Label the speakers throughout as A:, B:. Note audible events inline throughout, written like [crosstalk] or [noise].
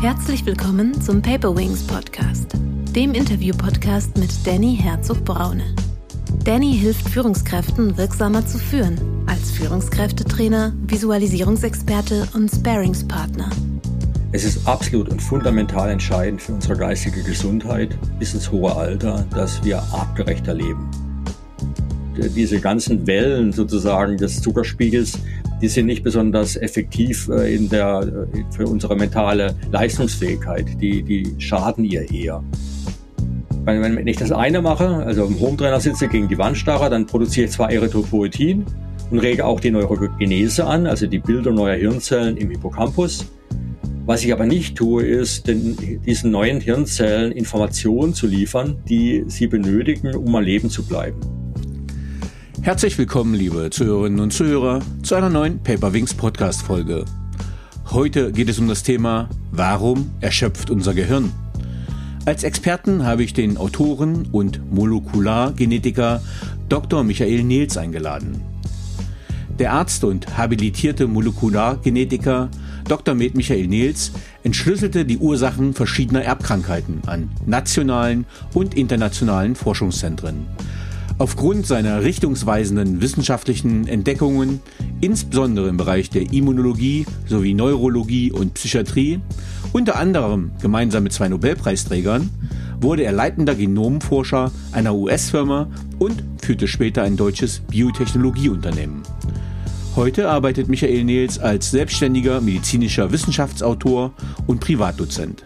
A: Herzlich willkommen zum Paper Wings Podcast, dem Interview-Podcast mit Danny Herzog-Braune. Danny hilft Führungskräften wirksamer zu führen, als Führungskräftetrainer, Visualisierungsexperte und Sparingspartner.
B: Es ist absolut und fundamental entscheidend für unsere geistige Gesundheit bis ins hohe Alter, dass wir artgerechter leben. Diese ganzen Wellen sozusagen des Zuckerspiegels, die sind nicht besonders effektiv äh, in der, äh, für unsere mentale Leistungsfähigkeit. Die, die schaden ihr eher. Wenn ich das eine mache, also im Hometrainer sitze gegen die Wandstarre, dann produziere ich zwar Erythropoetin und rege auch die Neurogenese an, also die Bildung neuer Hirnzellen im Hippocampus. Was ich aber nicht tue, ist, den, diesen neuen Hirnzellen Informationen zu liefern, die sie benötigen, um am Leben zu bleiben.
C: Herzlich willkommen, liebe Zuhörerinnen und Zuhörer, zu einer neuen Paperwings Podcast Folge. Heute geht es um das Thema Warum erschöpft unser Gehirn? Als Experten habe ich den Autoren und Molekulargenetiker Dr. Michael Nils eingeladen. Der Arzt und habilitierte Molekulargenetiker Dr. Med Michael Nils entschlüsselte die Ursachen verschiedener Erbkrankheiten an nationalen und internationalen Forschungszentren. Aufgrund seiner richtungsweisenden wissenschaftlichen Entdeckungen, insbesondere im Bereich der Immunologie sowie Neurologie und Psychiatrie, unter anderem gemeinsam mit zwei Nobelpreisträgern, wurde er leitender Genomforscher einer US-Firma und führte später ein deutsches Biotechnologieunternehmen. Heute arbeitet Michael Nils als selbstständiger medizinischer Wissenschaftsautor und Privatdozent.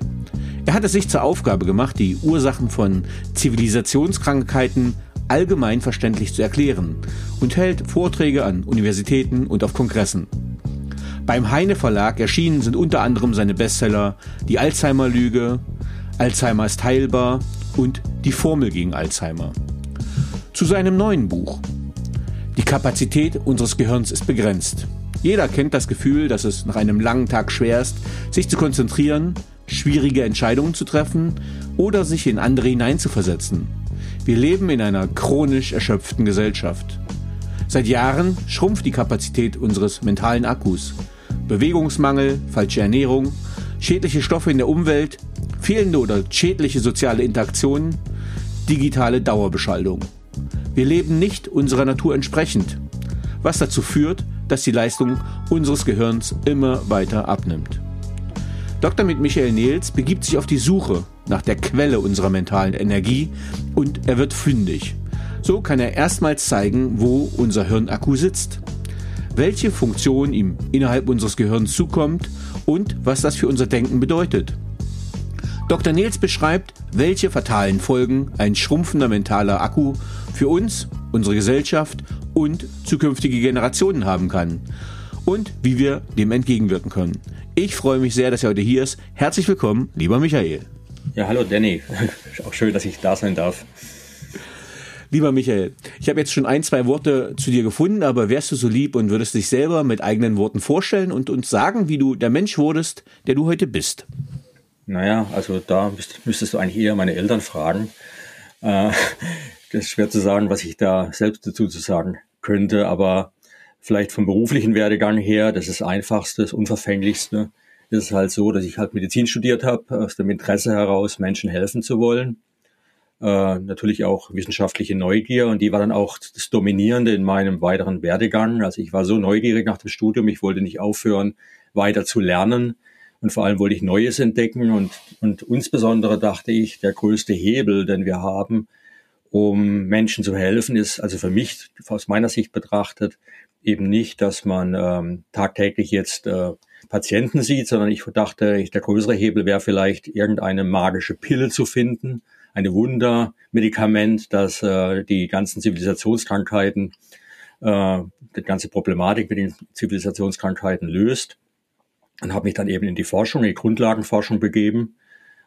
C: Er hat es sich zur Aufgabe gemacht, die Ursachen von Zivilisationskrankheiten allgemein verständlich zu erklären und hält Vorträge an Universitäten und auf Kongressen. Beim Heine Verlag erschienen sind unter anderem seine Bestseller Die Alzheimer-Lüge, Alzheimer ist heilbar und Die Formel gegen Alzheimer. Zu seinem neuen Buch die Kapazität unseres Gehirns ist begrenzt. Jeder kennt das Gefühl, dass es nach einem langen Tag schwer ist, sich zu konzentrieren, schwierige Entscheidungen zu treffen oder sich in andere hineinzuversetzen. Wir leben in einer chronisch erschöpften Gesellschaft. Seit Jahren schrumpft die Kapazität unseres mentalen Akkus. Bewegungsmangel, falsche Ernährung, schädliche Stoffe in der Umwelt, fehlende oder schädliche soziale Interaktionen, digitale Dauerbeschallung. Wir leben nicht unserer Natur entsprechend, was dazu führt, dass die Leistung unseres Gehirns immer weiter abnimmt. Dr. mit Michael Nils begibt sich auf die Suche nach der Quelle unserer mentalen Energie und er wird fündig. So kann er erstmals zeigen, wo unser Hirnakku sitzt, welche Funktion ihm innerhalb unseres Gehirns zukommt und was das für unser Denken bedeutet. Dr. Nils beschreibt, welche fatalen Folgen ein schrumpfender mentaler Akku für uns, unsere Gesellschaft und zukünftige Generationen haben kann und wie wir dem entgegenwirken können. Ich freue mich sehr, dass er heute hier ist. Herzlich willkommen, lieber Michael.
B: Ja, hallo Danny. Auch schön, dass ich da sein darf.
C: Lieber Michael, ich habe jetzt schon ein, zwei Worte zu dir gefunden, aber wärst du so lieb und würdest dich selber mit eigenen Worten vorstellen und uns sagen, wie du der Mensch wurdest, der du heute bist?
B: Naja, also da müsstest du eigentlich eher meine Eltern fragen. Äh, [laughs] das ist schwer zu sagen, was ich da selbst dazu zu sagen könnte, aber vielleicht vom beruflichen Werdegang her, das ist das Einfachste, das Unverfänglichste, ist es halt so, dass ich halt Medizin studiert habe, aus dem Interesse heraus, Menschen helfen zu wollen. Äh, natürlich auch wissenschaftliche Neugier und die war dann auch das Dominierende in meinem weiteren Werdegang. Also ich war so neugierig nach dem Studium, ich wollte nicht aufhören, weiter zu lernen und vor allem wollte ich Neues entdecken und, und insbesondere dachte ich, der größte Hebel, den wir haben, um Menschen zu helfen, ist also für mich aus meiner Sicht betrachtet eben nicht, dass man ähm, tagtäglich jetzt äh, Patienten sieht, sondern ich dachte, der größere Hebel wäre vielleicht irgendeine magische Pille zu finden, eine Wundermedikament, das äh, die ganzen Zivilisationskrankheiten, äh, die ganze Problematik mit den Zivilisationskrankheiten löst und habe mich dann eben in die Forschung, in die Grundlagenforschung begeben.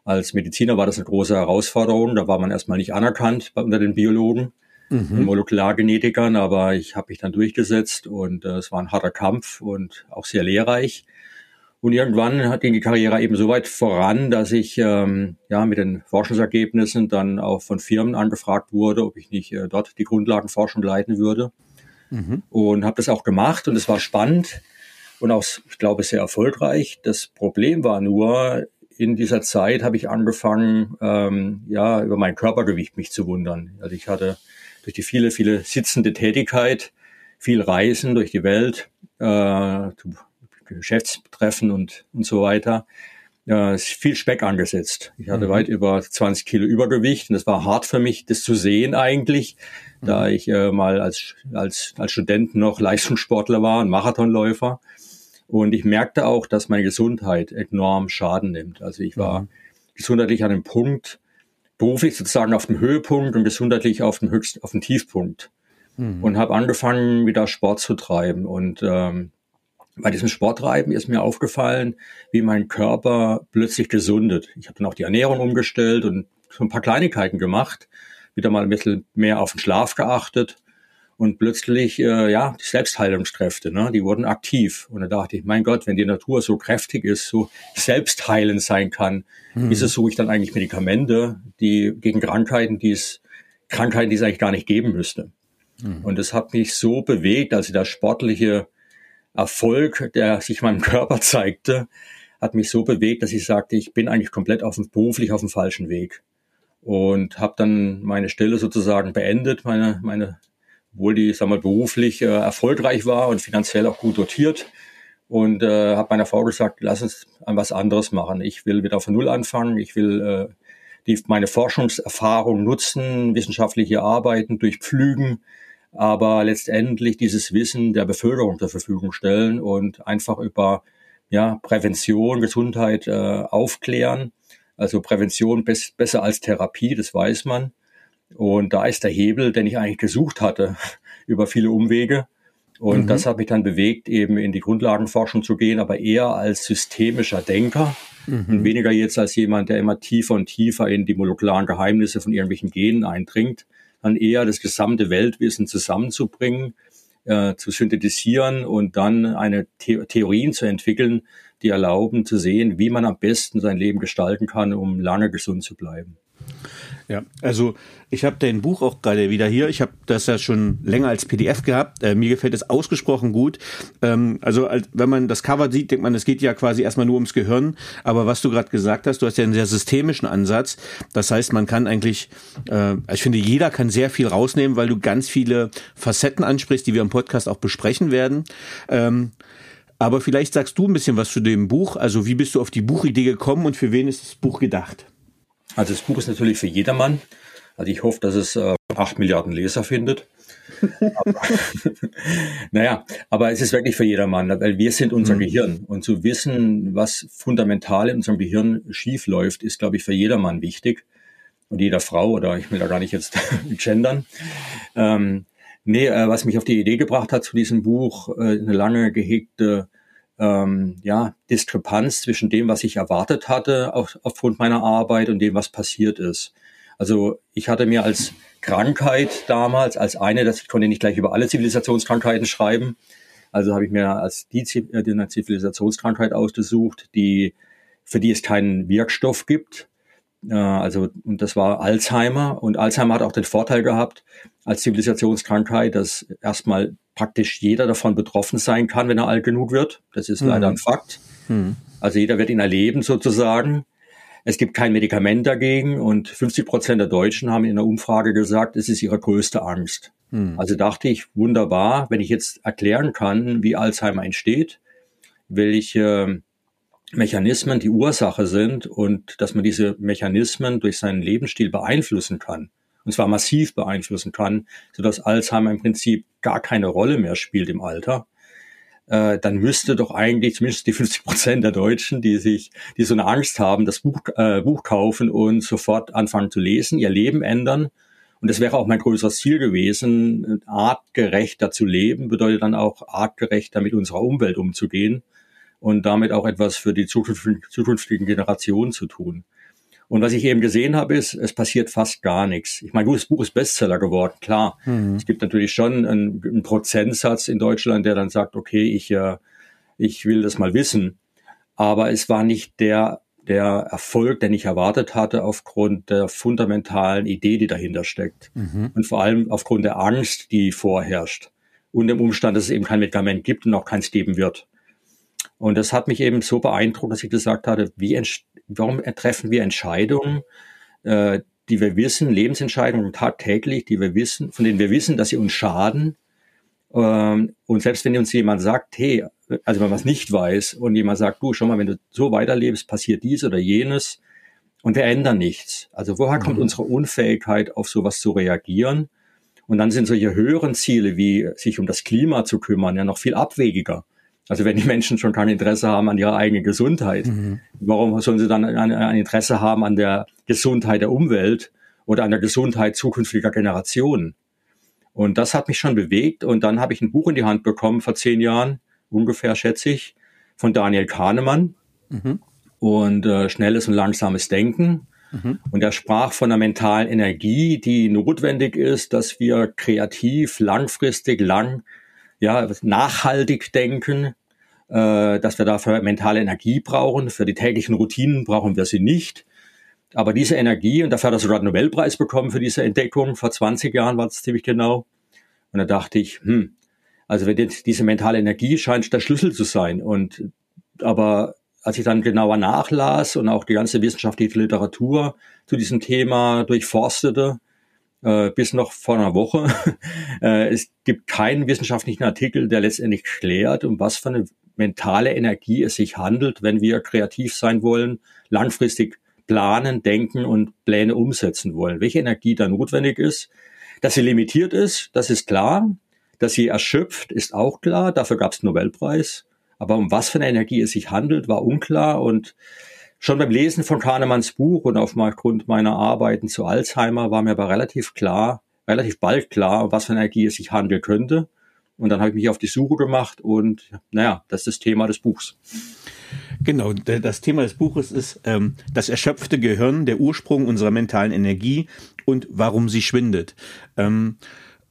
B: Als Mediziner war das eine große Herausforderung. Da war man erstmal nicht anerkannt unter den Biologen mhm. Molekulargenetikern, aber ich habe mich dann durchgesetzt und äh, es war ein harter Kampf und auch sehr lehrreich. Und irgendwann hat die Karriere eben so weit voran, dass ich ähm, ja mit den Forschungsergebnissen dann auch von Firmen angefragt wurde, ob ich nicht äh, dort die Grundlagenforschung leiten würde. Mhm. Und habe das auch gemacht und es war spannend und auch, ich glaube, sehr erfolgreich. Das Problem war nur, in dieser Zeit habe ich angefangen, ähm, ja, über mein Körpergewicht mich zu wundern. Also ich hatte durch die viele, viele sitzende Tätigkeit, viel Reisen durch die Welt, äh, Geschäftstreffen und, und so weiter, äh, viel Speck angesetzt. Ich hatte mhm. weit über 20 Kilo Übergewicht und es war hart für mich, das zu sehen eigentlich, mhm. da ich äh, mal als, als, als Student noch Leistungssportler war, ein Marathonläufer. Und ich merkte auch, dass meine Gesundheit enorm Schaden nimmt. Also ich war mhm. gesundheitlich an einem Punkt, beruflich sozusagen auf dem Höhepunkt und gesundheitlich auf dem höchsten, auf dem Tiefpunkt. Mhm. Und habe angefangen, wieder Sport zu treiben. Und ähm, bei diesem Sporttreiben ist mir aufgefallen, wie mein Körper plötzlich gesundet. Ich habe dann auch die Ernährung umgestellt und so ein paar Kleinigkeiten gemacht, wieder mal ein bisschen mehr auf den Schlaf geachtet und plötzlich, äh, ja, die Selbstheilungskräfte, ne, die wurden aktiv. Und da dachte ich, mein Gott, wenn die Natur so kräftig ist, so selbstheilend sein kann, mhm. wieso suche ich dann eigentlich Medikamente, die gegen Krankheiten, die es, Krankheiten, die es eigentlich gar nicht geben müsste. Mhm. Und das hat mich so bewegt, also der sportliche Erfolg, der sich meinem Körper zeigte, hat mich so bewegt, dass ich sagte, ich bin eigentlich komplett auf dem, beruflich auf dem falschen Weg. Und habe dann meine Stelle sozusagen beendet, meine, meine obwohl die, sag mal, beruflich äh, erfolgreich war und finanziell auch gut dotiert. Und äh, habe meiner Frau gesagt, lass uns an was anderes machen. Ich will wieder von Null anfangen. Ich will äh, die, meine Forschungserfahrung nutzen, wissenschaftliche Arbeiten durchpflügen, aber letztendlich dieses Wissen der Bevölkerung zur Verfügung stellen und einfach über ja, Prävention, Gesundheit äh, aufklären. Also Prävention best, besser als Therapie, das weiß man. Und da ist der Hebel, den ich eigentlich gesucht hatte, [laughs] über viele Umwege. Und mhm. das hat mich dann bewegt, eben in die Grundlagenforschung zu gehen, aber eher als systemischer Denker mhm. und weniger jetzt als jemand, der immer tiefer und tiefer in die molekularen Geheimnisse von irgendwelchen Genen eindringt, dann eher das gesamte Weltwissen zusammenzubringen, äh, zu synthetisieren und dann eine The Theorien zu entwickeln, die erlauben zu sehen, wie man am besten sein Leben gestalten kann, um lange gesund zu bleiben.
C: Ja, also ich habe dein Buch auch gerade wieder hier. Ich habe das ja schon länger als PDF gehabt. Äh, mir gefällt es ausgesprochen gut. Ähm, also als, wenn man das Cover sieht, denkt man, es geht ja quasi erstmal nur ums Gehirn. Aber was du gerade gesagt hast, du hast ja einen sehr systemischen Ansatz. Das heißt, man kann eigentlich, äh, ich finde, jeder kann sehr viel rausnehmen, weil du ganz viele Facetten ansprichst, die wir im Podcast auch besprechen werden. Ähm, aber vielleicht sagst du ein bisschen was zu dem Buch. Also wie bist du auf die Buchidee gekommen und für wen ist das Buch gedacht?
B: Also das Buch ist natürlich für jedermann. Also ich hoffe, dass es äh, acht Milliarden Leser findet. aber, [laughs] naja, aber es ist wirklich für jedermann, weil wir sind unser mhm. Gehirn. Und zu wissen, was fundamental in unserem Gehirn schief läuft, ist, glaube ich, für jedermann wichtig. Und jeder Frau, oder ich will da gar nicht jetzt [laughs] gendern. Ähm, nee, äh, was mich auf die Idee gebracht hat zu diesem Buch, äh, eine lange gehegte ähm, ja, Diskrepanz zwischen dem, was ich erwartet hatte auf, aufgrund meiner Arbeit und dem, was passiert ist. Also ich hatte mir als Krankheit damals, als eine, dass ich konnte nicht gleich über alle Zivilisationskrankheiten schreiben. Also habe ich mir als die, äh, die Zivilisationskrankheit ausgesucht, die, für die es keinen Wirkstoff gibt. Äh, also, und das war Alzheimer. Und Alzheimer hat auch den Vorteil gehabt, als Zivilisationskrankheit, dass erstmal praktisch jeder davon betroffen sein kann, wenn er alt genug wird. Das ist mhm. leider ein Fakt. Mhm. Also jeder wird ihn erleben sozusagen. Es gibt kein Medikament dagegen und 50 Prozent der Deutschen haben in einer Umfrage gesagt, es ist ihre größte Angst. Mhm. Also dachte ich, wunderbar, wenn ich jetzt erklären kann, wie Alzheimer entsteht, welche Mechanismen die Ursache sind und dass man diese Mechanismen durch seinen Lebensstil beeinflussen kann. Und zwar massiv beeinflussen kann, sodass Alzheimer im Prinzip gar keine Rolle mehr spielt im Alter, äh, dann müsste doch eigentlich zumindest die 50 Prozent der Deutschen, die sich, die so eine Angst haben, das Buch, äh, Buch kaufen und sofort anfangen zu lesen, ihr Leben ändern. Und das wäre auch mein größeres Ziel gewesen, artgerechter zu leben, bedeutet dann auch artgerechter mit unserer Umwelt umzugehen und damit auch etwas für die zukünftigen, Generationen zu tun. Und was ich eben gesehen habe, ist, es passiert fast gar nichts. Ich meine, das Buch ist Bestseller geworden, klar. Mhm. Es gibt natürlich schon einen, einen, Prozentsatz in Deutschland, der dann sagt, okay, ich, äh, ich will das mal wissen. Aber es war nicht der, der Erfolg, den ich erwartet hatte, aufgrund der fundamentalen Idee, die dahinter steckt. Mhm. Und vor allem aufgrund der Angst, die vorherrscht. Und dem Umstand, dass es eben kein Medikament gibt und auch keins geben wird. Und das hat mich eben so beeindruckt, dass ich gesagt hatte, wie warum treffen wir Entscheidungen, äh, die wir wissen, Lebensentscheidungen tagtäglich, die wir wissen, von denen wir wissen, dass sie uns schaden. Ähm, und selbst wenn uns jemand sagt, hey, also wenn man es nicht weiß und jemand sagt, du, schau mal, wenn du so weiterlebst, passiert dies oder jenes und wir ändern nichts. Also woher kommt mhm. unsere Unfähigkeit, auf sowas zu reagieren? Und dann sind solche höheren Ziele, wie sich um das Klima zu kümmern, ja noch viel abwegiger. Also wenn die Menschen schon kein Interesse haben an ihrer eigenen Gesundheit, mhm. warum sollen sie dann ein, ein, Interesse haben an der Gesundheit der Umwelt oder an der Gesundheit zukünftiger Generationen? Und das hat mich schon bewegt. Und dann habe ich ein Buch in die Hand bekommen vor zehn Jahren, ungefähr schätze ich, von Daniel Kahnemann. Mhm. Und äh, schnelles und langsames Denken. Mhm. Und er sprach von der mentalen Energie, die notwendig ist, dass wir kreativ, langfristig, lang ja, nachhaltig denken, äh, dass wir dafür mentale Energie brauchen. Für die täglichen Routinen brauchen wir sie nicht. Aber diese Energie, und dafür hat er sogar einen Nobelpreis bekommen für diese Entdeckung, vor 20 Jahren war es ziemlich genau. Und da dachte ich, hm, also wenn diese mentale Energie scheint der Schlüssel zu sein. Und aber als ich dann genauer nachlas und auch die ganze wissenschaftliche Literatur zu diesem Thema durchforstete, äh, bis noch vor einer Woche. [laughs] äh, es gibt keinen wissenschaftlichen Artikel, der letztendlich klärt, um was für eine mentale Energie es sich handelt, wenn wir kreativ sein wollen, langfristig planen, denken und Pläne umsetzen wollen. Welche Energie da notwendig ist. Dass sie limitiert ist, das ist klar. Dass sie erschöpft, ist auch klar. Dafür gab es Nobelpreis. Aber um was für eine Energie es sich handelt, war unklar. Und Schon beim Lesen von Kahnemanns Buch und aufgrund meiner Arbeiten zu Alzheimer war mir aber relativ klar, relativ bald klar, was für Energie es sich handeln könnte. Und dann habe ich mich auf die Suche gemacht und naja, das ist das Thema des Buchs.
C: Genau, das Thema des Buches ist ähm, das erschöpfte Gehirn, der Ursprung unserer mentalen Energie und warum sie schwindet. Ähm,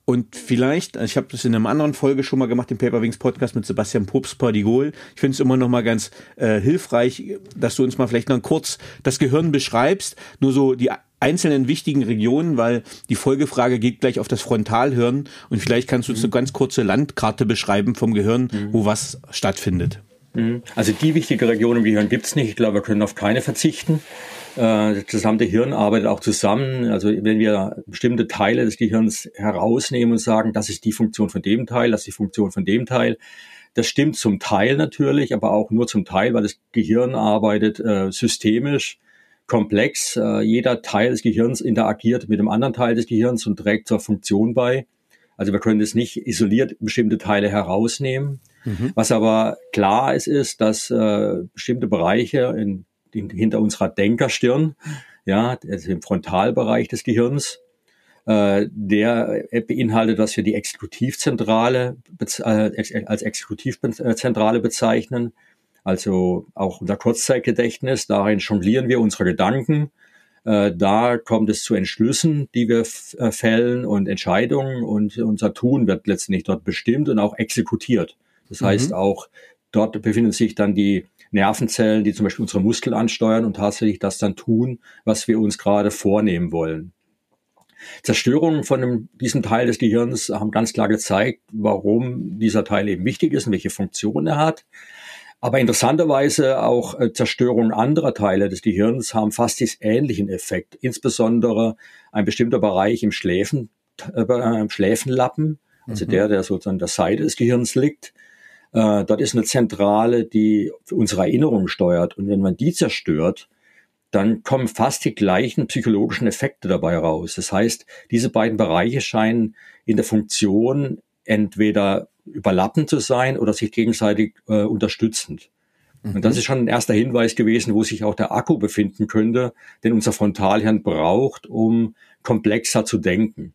C: und vielleicht, ich habe das in einer anderen Folge schon mal gemacht, im Paperwings Podcast mit Sebastian Probst Pardigol. Ich finde es immer noch mal ganz äh, hilfreich, dass du uns mal vielleicht noch kurz das Gehirn beschreibst, nur so die einzelnen wichtigen Regionen, weil die Folgefrage geht gleich auf das Frontalhirn und vielleicht kannst du uns eine mhm. ganz kurze Landkarte beschreiben vom Gehirn, mhm. wo was stattfindet.
B: Mhm. Also die wichtige Region im Gehirn gibt's nicht. Ich glaube, wir können auf keine verzichten. Äh, das gesamte Hirn arbeitet auch zusammen. Also wenn wir bestimmte Teile des Gehirns herausnehmen und sagen, das ist die Funktion von dem Teil, das ist die Funktion von dem Teil, das stimmt zum Teil natürlich, aber auch nur zum Teil, weil das Gehirn arbeitet äh, systemisch, komplex. Äh, jeder Teil des Gehirns interagiert mit dem anderen Teil des Gehirns und trägt zur Funktion bei. Also wir können das nicht isoliert bestimmte Teile herausnehmen. Mhm. Was aber klar ist, ist, dass äh, bestimmte Bereiche in hinter unserer Denkerstirn, ja, also im Frontalbereich des Gehirns. Äh, der beinhaltet, was wir die Exekutivzentrale äh, als Exekutivzentrale bezeichnen, also auch unser Kurzzeitgedächtnis. Darin jonglieren wir unsere Gedanken. Äh, da kommt es zu Entschlüssen, die wir äh, fällen und Entscheidungen und unser Tun wird letztendlich dort bestimmt und auch exekutiert. Das mhm. heißt auch, dort befinden sich dann die Nervenzellen, die zum Beispiel unsere Muskel ansteuern und tatsächlich das dann tun, was wir uns gerade vornehmen wollen. Zerstörungen von dem, diesem Teil des Gehirns haben ganz klar gezeigt, warum dieser Teil eben wichtig ist und welche Funktion er hat. Aber interessanterweise auch äh, Zerstörungen anderer Teile des Gehirns haben fast diesen ähnlichen Effekt. Insbesondere ein bestimmter Bereich im Schläfen, äh, Schläfenlappen, also mhm. der, der sozusagen an der Seite des Gehirns liegt, äh, dort ist eine Zentrale, die unsere Erinnerung steuert. Und wenn man die zerstört, dann kommen fast die gleichen psychologischen Effekte dabei raus. Das heißt, diese beiden Bereiche scheinen in der Funktion entweder überlappend zu sein oder sich gegenseitig äh, unterstützend. Mhm. Und das ist schon ein erster Hinweis gewesen, wo sich auch der Akku befinden könnte, den unser Frontalhirn braucht, um komplexer zu denken.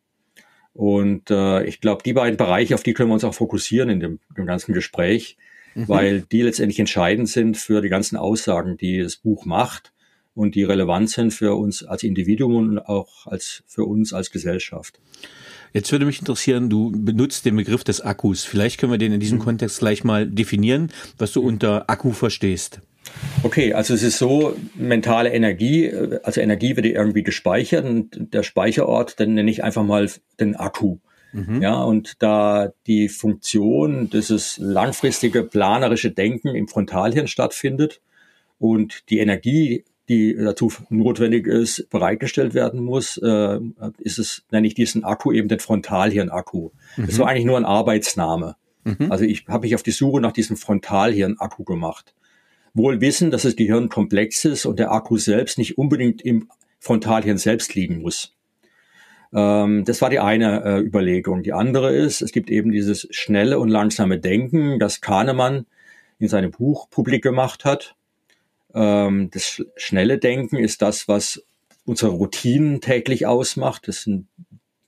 B: Und äh, ich glaube, die beiden Bereiche, auf die können wir uns auch fokussieren in dem, dem ganzen Gespräch, mhm. weil die letztendlich entscheidend sind für die ganzen Aussagen, die das Buch macht und die relevant sind für uns als Individuum und auch als für uns als Gesellschaft.
C: Jetzt würde mich interessieren, du benutzt den Begriff des Akkus. Vielleicht können wir den in diesem mhm. Kontext gleich mal definieren, was du unter Akku verstehst.
B: Okay, also es ist so, mentale Energie, also Energie wird irgendwie gespeichert und der Speicherort, den nenne ich einfach mal den Akku. Mhm. Ja, und da die Funktion, dieses langfristige planerische Denken im Frontalhirn stattfindet und die Energie die dazu notwendig ist, bereitgestellt werden muss, äh, ist es, nenne ich diesen Akku eben den Frontalhirn-Akku. Mhm. Das war eigentlich nur ein Arbeitsname. Mhm. Also ich habe mich auf die Suche nach diesem Frontalhirn-Akku gemacht. Wohl wissen, dass das Gehirn komplex ist und der Akku selbst nicht unbedingt im Frontalhirn selbst liegen muss. Ähm, das war die eine äh, Überlegung. Die andere ist, es gibt eben dieses schnelle und langsame Denken, das Kahnemann in seinem Buch publik gemacht hat. Ähm, das schnelle Denken ist das, was unsere Routinen täglich ausmacht. Das sind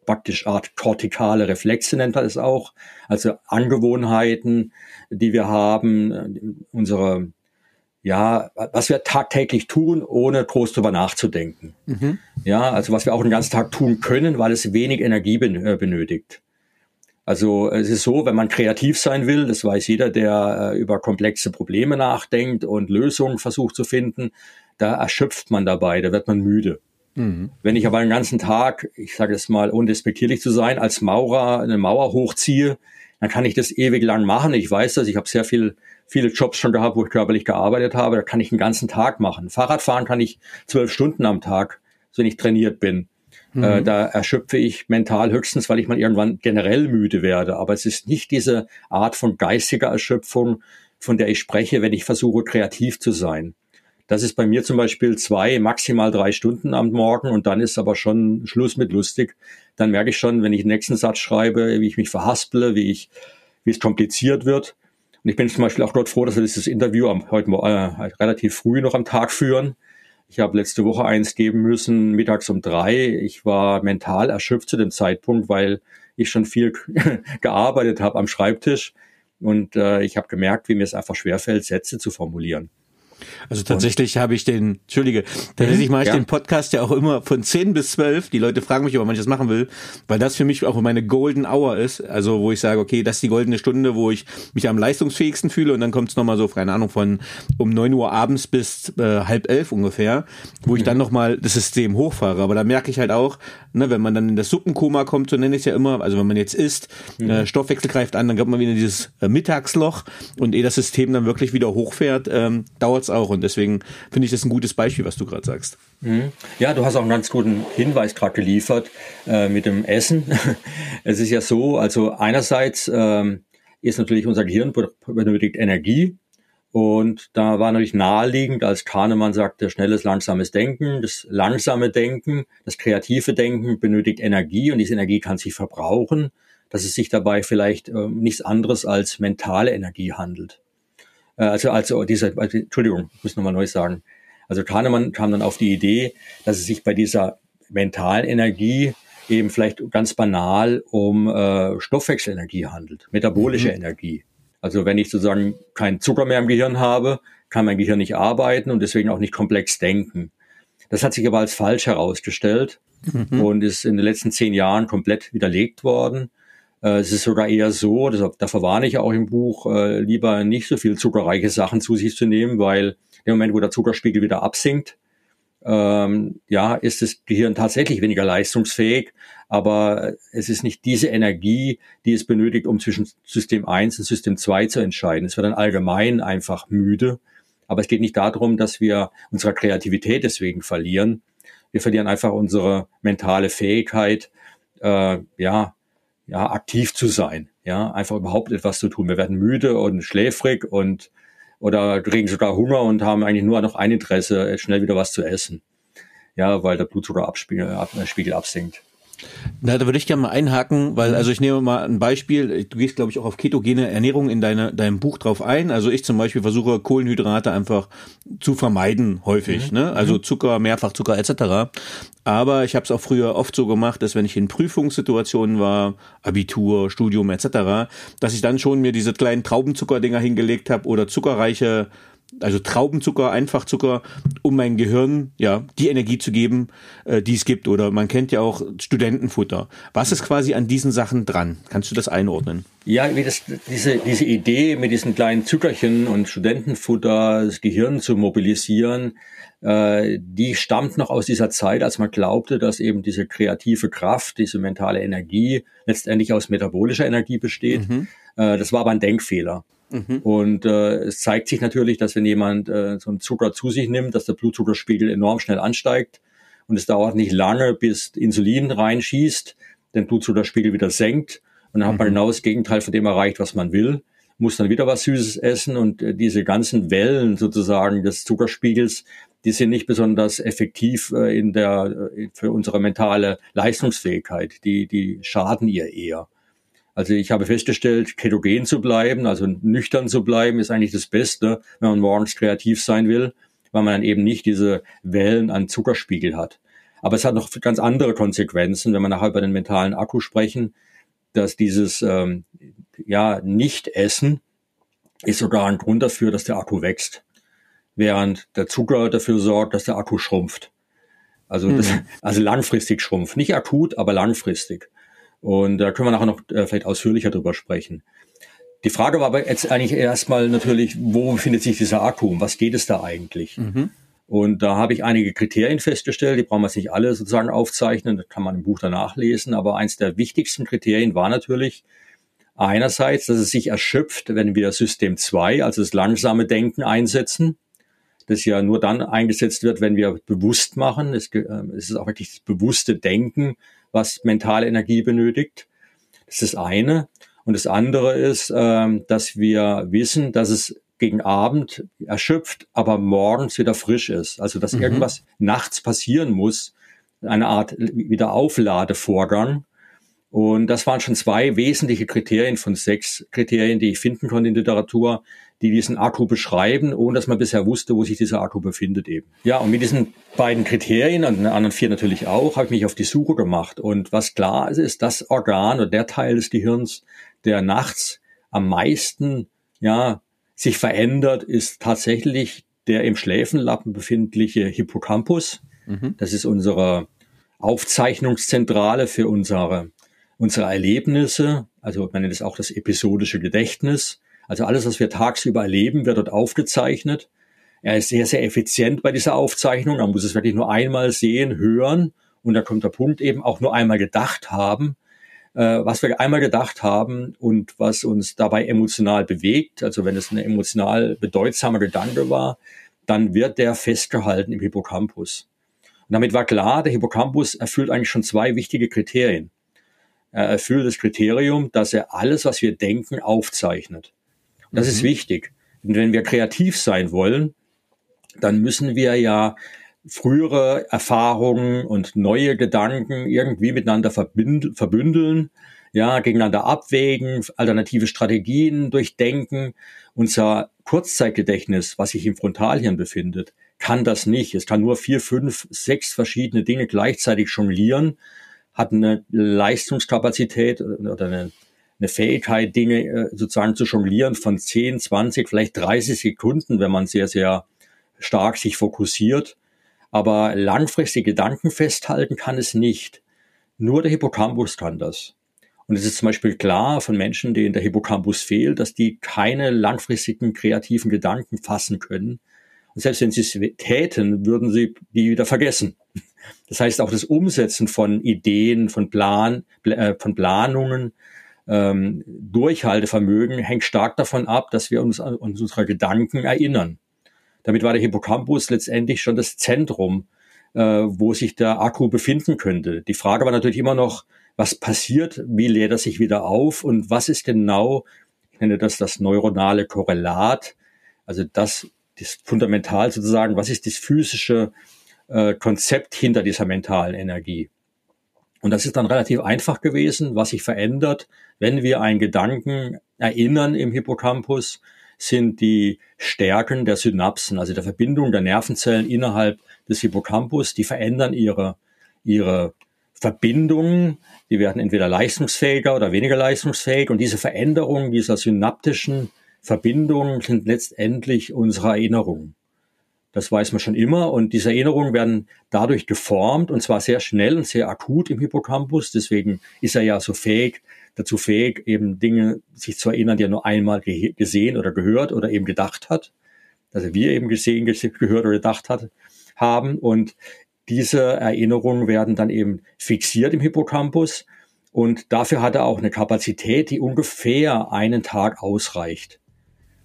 B: praktisch Art kortikale Reflexe nennt man es auch, also Angewohnheiten, die wir haben, unsere ja, was wir tagtäglich tun, ohne groß drüber nachzudenken. Mhm. Ja, also was wir auch den ganzen Tag tun können, weil es wenig Energie äh, benötigt. Also es ist so, wenn man kreativ sein will, das weiß jeder, der äh, über komplexe Probleme nachdenkt und Lösungen versucht zu finden, da erschöpft man dabei, da wird man müde. Mhm. Wenn ich aber den ganzen Tag, ich sage es mal, undespektierlich zu sein, als Maurer eine Mauer hochziehe, dann kann ich das ewig lang machen. Ich weiß das, ich habe sehr viel, viele Jobs schon gehabt, wo ich körperlich gearbeitet habe. Da kann ich den ganzen Tag machen. Fahrradfahren kann ich zwölf Stunden am Tag, wenn ich trainiert bin. Mhm. Äh, da erschöpfe ich mental höchstens, weil ich mal irgendwann generell müde werde. Aber es ist nicht diese Art von geistiger Erschöpfung, von der ich spreche, wenn ich versuche, kreativ zu sein. Das ist bei mir zum Beispiel zwei, maximal drei Stunden am Morgen und dann ist aber schon Schluss mit lustig. Dann merke ich schon, wenn ich den nächsten Satz schreibe, wie ich mich verhasple, wie ich, wie es kompliziert wird. Und ich bin zum Beispiel auch dort froh, dass wir dieses Interview am, heute äh, relativ früh noch am Tag führen ich habe letzte Woche eins geben müssen, mittags um drei. Ich war mental erschöpft zu dem Zeitpunkt, weil ich schon viel [laughs] gearbeitet habe am Schreibtisch. Und äh, ich habe gemerkt, wie mir es einfach schwerfällt, Sätze zu formulieren.
C: Also tatsächlich habe ich den, Entschuldige, tatsächlich mache ich ja. den Podcast ja auch immer von 10 bis 12. Die Leute fragen mich, ob man das machen will, weil das für mich auch meine Golden Hour ist. Also wo ich sage, okay, das ist die goldene Stunde, wo ich mich am leistungsfähigsten fühle und dann kommt es nochmal so, keine Ahnung, von um 9 Uhr abends bis äh, halb elf ungefähr, wo ich dann nochmal das System hochfahre. Aber da merke ich halt auch, ne, wenn man dann in das Suppenkoma kommt, so nenne ich es ja immer, also wenn man jetzt isst, mhm. äh, Stoffwechsel greift an, dann kommt man wieder in dieses äh, Mittagsloch und ehe das System dann wirklich wieder hochfährt, ähm, dauert es auch. Und deswegen finde ich das ein gutes Beispiel, was du gerade sagst.
B: Mhm. Ja, du hast auch einen ganz guten Hinweis gerade geliefert äh, mit dem Essen. [laughs] es ist ja so, also einerseits ähm, ist natürlich unser Gehirn benötigt Energie. Und da war natürlich naheliegend, als Kahnemann sagte, schnelles, langsames Denken. Das langsame Denken, das kreative Denken benötigt Energie und diese Energie kann sich verbrauchen, dass es sich dabei vielleicht äh, nichts anderes als mentale Energie handelt. Äh, also, also diese, also, Entschuldigung, ich muss nochmal neu sagen. Also Kahnemann kam dann auf die Idee, dass es sich bei dieser mentalen Energie eben vielleicht ganz banal um äh, Stoffwechselenergie handelt, metabolische mhm. Energie. Also wenn ich sozusagen keinen Zucker mehr im Gehirn habe, kann mein Gehirn nicht arbeiten und deswegen auch nicht komplex denken. Das hat sich aber als falsch herausgestellt mhm. und ist in den letzten zehn Jahren komplett widerlegt worden. Äh, es ist sogar eher so, das, da verwarne ich auch im Buch, äh, lieber nicht so viel zuckerreiche Sachen zu sich zu nehmen, weil im Moment, wo der Zuckerspiegel wieder absinkt, ähm, ja, ist das Gehirn tatsächlich weniger leistungsfähig, aber es ist nicht diese Energie, die es benötigt, um zwischen System 1 und System 2 zu entscheiden. Es wird dann allgemein einfach müde, aber es geht nicht darum, dass wir unsere Kreativität deswegen verlieren. Wir verlieren einfach unsere mentale Fähigkeit, äh, ja, ja, aktiv zu sein, ja, einfach überhaupt etwas zu tun. Wir werden müde und schläfrig und oder kriegen sogar Hunger und haben eigentlich nur noch ein Interesse, schnell wieder was zu essen. Ja, weil der Blutzuckerspiegel absinkt.
C: Na, da würde ich gerne mal einhaken, weil, also ich nehme mal ein Beispiel. Du gehst, glaube ich, auch auf ketogene Ernährung in deine, deinem Buch drauf ein. Also ich zum Beispiel versuche Kohlenhydrate einfach zu vermeiden, häufig. Mhm. Ne? Also mhm. Zucker, Mehrfachzucker etc. Aber ich habe es auch früher oft so gemacht, dass wenn ich in Prüfungssituationen war, Abitur, Studium etc., dass ich dann schon mir diese kleinen Traubenzuckerdinger hingelegt habe oder zuckerreiche also Traubenzucker, Einfachzucker, um mein Gehirn ja die Energie zu geben, äh, die es gibt. Oder man kennt ja auch Studentenfutter. Was ist quasi an diesen Sachen dran? Kannst du das einordnen?
B: Ja, das, diese, diese Idee mit diesen kleinen Zuckerchen und Studentenfutter, das Gehirn zu mobilisieren, äh, die stammt noch aus dieser Zeit, als man glaubte, dass eben diese kreative Kraft, diese mentale Energie letztendlich aus metabolischer Energie besteht. Mhm. Äh, das war aber ein Denkfehler. Mhm. Und äh, es zeigt sich natürlich, dass wenn jemand äh, so einen Zucker zu sich nimmt, dass der Blutzuckerspiegel enorm schnell ansteigt. Und es dauert nicht lange, bis Insulin reinschießt, den Blutzuckerspiegel wieder senkt. Und dann hat man mhm. genau das Gegenteil von dem erreicht, was man will. Muss dann wieder was Süßes essen und äh, diese ganzen Wellen sozusagen des Zuckerspiegels, die sind nicht besonders effektiv äh, in der, äh, für unsere mentale Leistungsfähigkeit. Die, die schaden ihr eher. Also ich habe festgestellt, ketogen zu bleiben, also nüchtern zu bleiben, ist eigentlich das Beste, wenn man morgens kreativ sein will, weil man dann eben nicht diese Wellen an Zuckerspiegel hat. Aber es hat noch ganz andere Konsequenzen, wenn wir nachher über den mentalen Akku sprechen, dass dieses ähm, ja Nicht-Essen ist sogar ein Grund dafür, dass der Akku wächst, während der Zucker dafür sorgt, dass der Akku schrumpft. Also, das, mhm. also langfristig schrumpft, nicht akut, aber langfristig. Und da können wir nachher noch äh, vielleicht ausführlicher drüber sprechen. Die Frage war aber jetzt eigentlich erstmal natürlich, wo befindet sich dieser Akku und was geht es da eigentlich? Mhm. Und da habe ich einige Kriterien festgestellt, die brauchen wir jetzt nicht alle sozusagen aufzeichnen, das kann man im Buch danach lesen, aber eins der wichtigsten Kriterien war natürlich einerseits, dass es sich erschöpft, wenn wir System 2, also das langsame Denken einsetzen, das ja nur dann eingesetzt wird, wenn wir bewusst machen. Es, äh, es ist auch wirklich das bewusste Denken, was mentale Energie benötigt. Das ist das eine. Und das andere ist, ähm, dass wir wissen, dass es gegen Abend erschöpft, aber morgens wieder frisch ist. Also dass mhm. irgendwas nachts passieren muss, eine Art Wiederaufladevorgang. Und das waren schon zwei wesentliche Kriterien von sechs Kriterien, die ich finden konnte in Literatur, die diesen Akku beschreiben, ohne dass man bisher wusste, wo sich dieser Akku befindet eben. Ja, und mit diesen beiden Kriterien, und den anderen vier natürlich auch, habe ich mich auf die Suche gemacht. Und was klar ist, ist das Organ oder der Teil des Gehirns, der nachts am meisten, ja, sich verändert, ist tatsächlich der im Schläfenlappen befindliche Hippocampus. Mhm. Das ist unsere Aufzeichnungszentrale für unsere, unsere Erlebnisse. Also man nennt es auch das episodische Gedächtnis. Also alles, was wir tagsüber erleben, wird dort aufgezeichnet. Er ist sehr, sehr effizient bei dieser Aufzeichnung. Man muss es wirklich nur einmal sehen, hören. Und da kommt der Punkt eben auch nur einmal gedacht haben. Äh, was wir einmal gedacht haben und was uns dabei emotional bewegt, also wenn es ein emotional bedeutsamer Gedanke war, dann wird der festgehalten im Hippocampus. Und damit war klar, der Hippocampus erfüllt eigentlich schon zwei wichtige Kriterien. Er erfüllt das Kriterium, dass er alles, was wir denken, aufzeichnet. Und das mhm. ist wichtig. Und wenn wir kreativ sein wollen, dann müssen wir ja frühere Erfahrungen und neue Gedanken irgendwie miteinander verbündeln, ja, gegeneinander abwägen, alternative Strategien durchdenken. Unser Kurzzeitgedächtnis, was sich im Frontalhirn befindet, kann das nicht. Es kann nur vier, fünf, sechs verschiedene Dinge gleichzeitig jonglieren, hat eine Leistungskapazität oder eine eine Fähigkeit, Dinge äh, sozusagen zu jonglieren von 10, 20, vielleicht 30 Sekunden, wenn man sehr, sehr stark sich fokussiert. Aber langfristig Gedanken festhalten kann es nicht. Nur der Hippocampus kann das. Und es ist zum Beispiel klar von Menschen, denen der Hippocampus fehlt, dass die keine langfristigen kreativen Gedanken fassen können. Und selbst wenn sie es täten, würden sie die wieder vergessen. Das heißt, auch das Umsetzen von Ideen, von Plan, äh, von Planungen, ähm, Durchhaltevermögen hängt stark davon ab, dass wir uns an unsere Gedanken erinnern. Damit war der Hippocampus letztendlich schon das Zentrum, äh, wo sich der Akku befinden könnte. Die Frage war natürlich immer noch, was passiert, wie lädt er sich wieder auf und was ist genau, ich nenne das das neuronale Korrelat, also das, das fundamental sozusagen, was ist das physische äh, Konzept hinter dieser mentalen Energie. Und das ist dann relativ einfach gewesen, was sich verändert, wenn wir einen Gedanken erinnern im Hippocampus, sind die Stärken der Synapsen, also der Verbindung der Nervenzellen innerhalb des Hippocampus, die verändern ihre, ihre Verbindungen, die werden entweder leistungsfähiger oder weniger leistungsfähig und diese Veränderungen dieser synaptischen Verbindungen sind letztendlich unsere Erinnerungen. Das weiß man schon immer. Und diese Erinnerungen werden dadurch geformt und zwar sehr schnell und sehr akut im Hippocampus. Deswegen ist er ja so fähig, dazu fähig, eben Dinge sich zu erinnern, die er nur einmal ge gesehen oder gehört oder eben gedacht hat. Also wir eben gesehen, gehört oder gedacht hat, haben. Und diese Erinnerungen werden dann eben fixiert im Hippocampus. Und dafür hat er auch eine Kapazität, die ungefähr einen Tag ausreicht.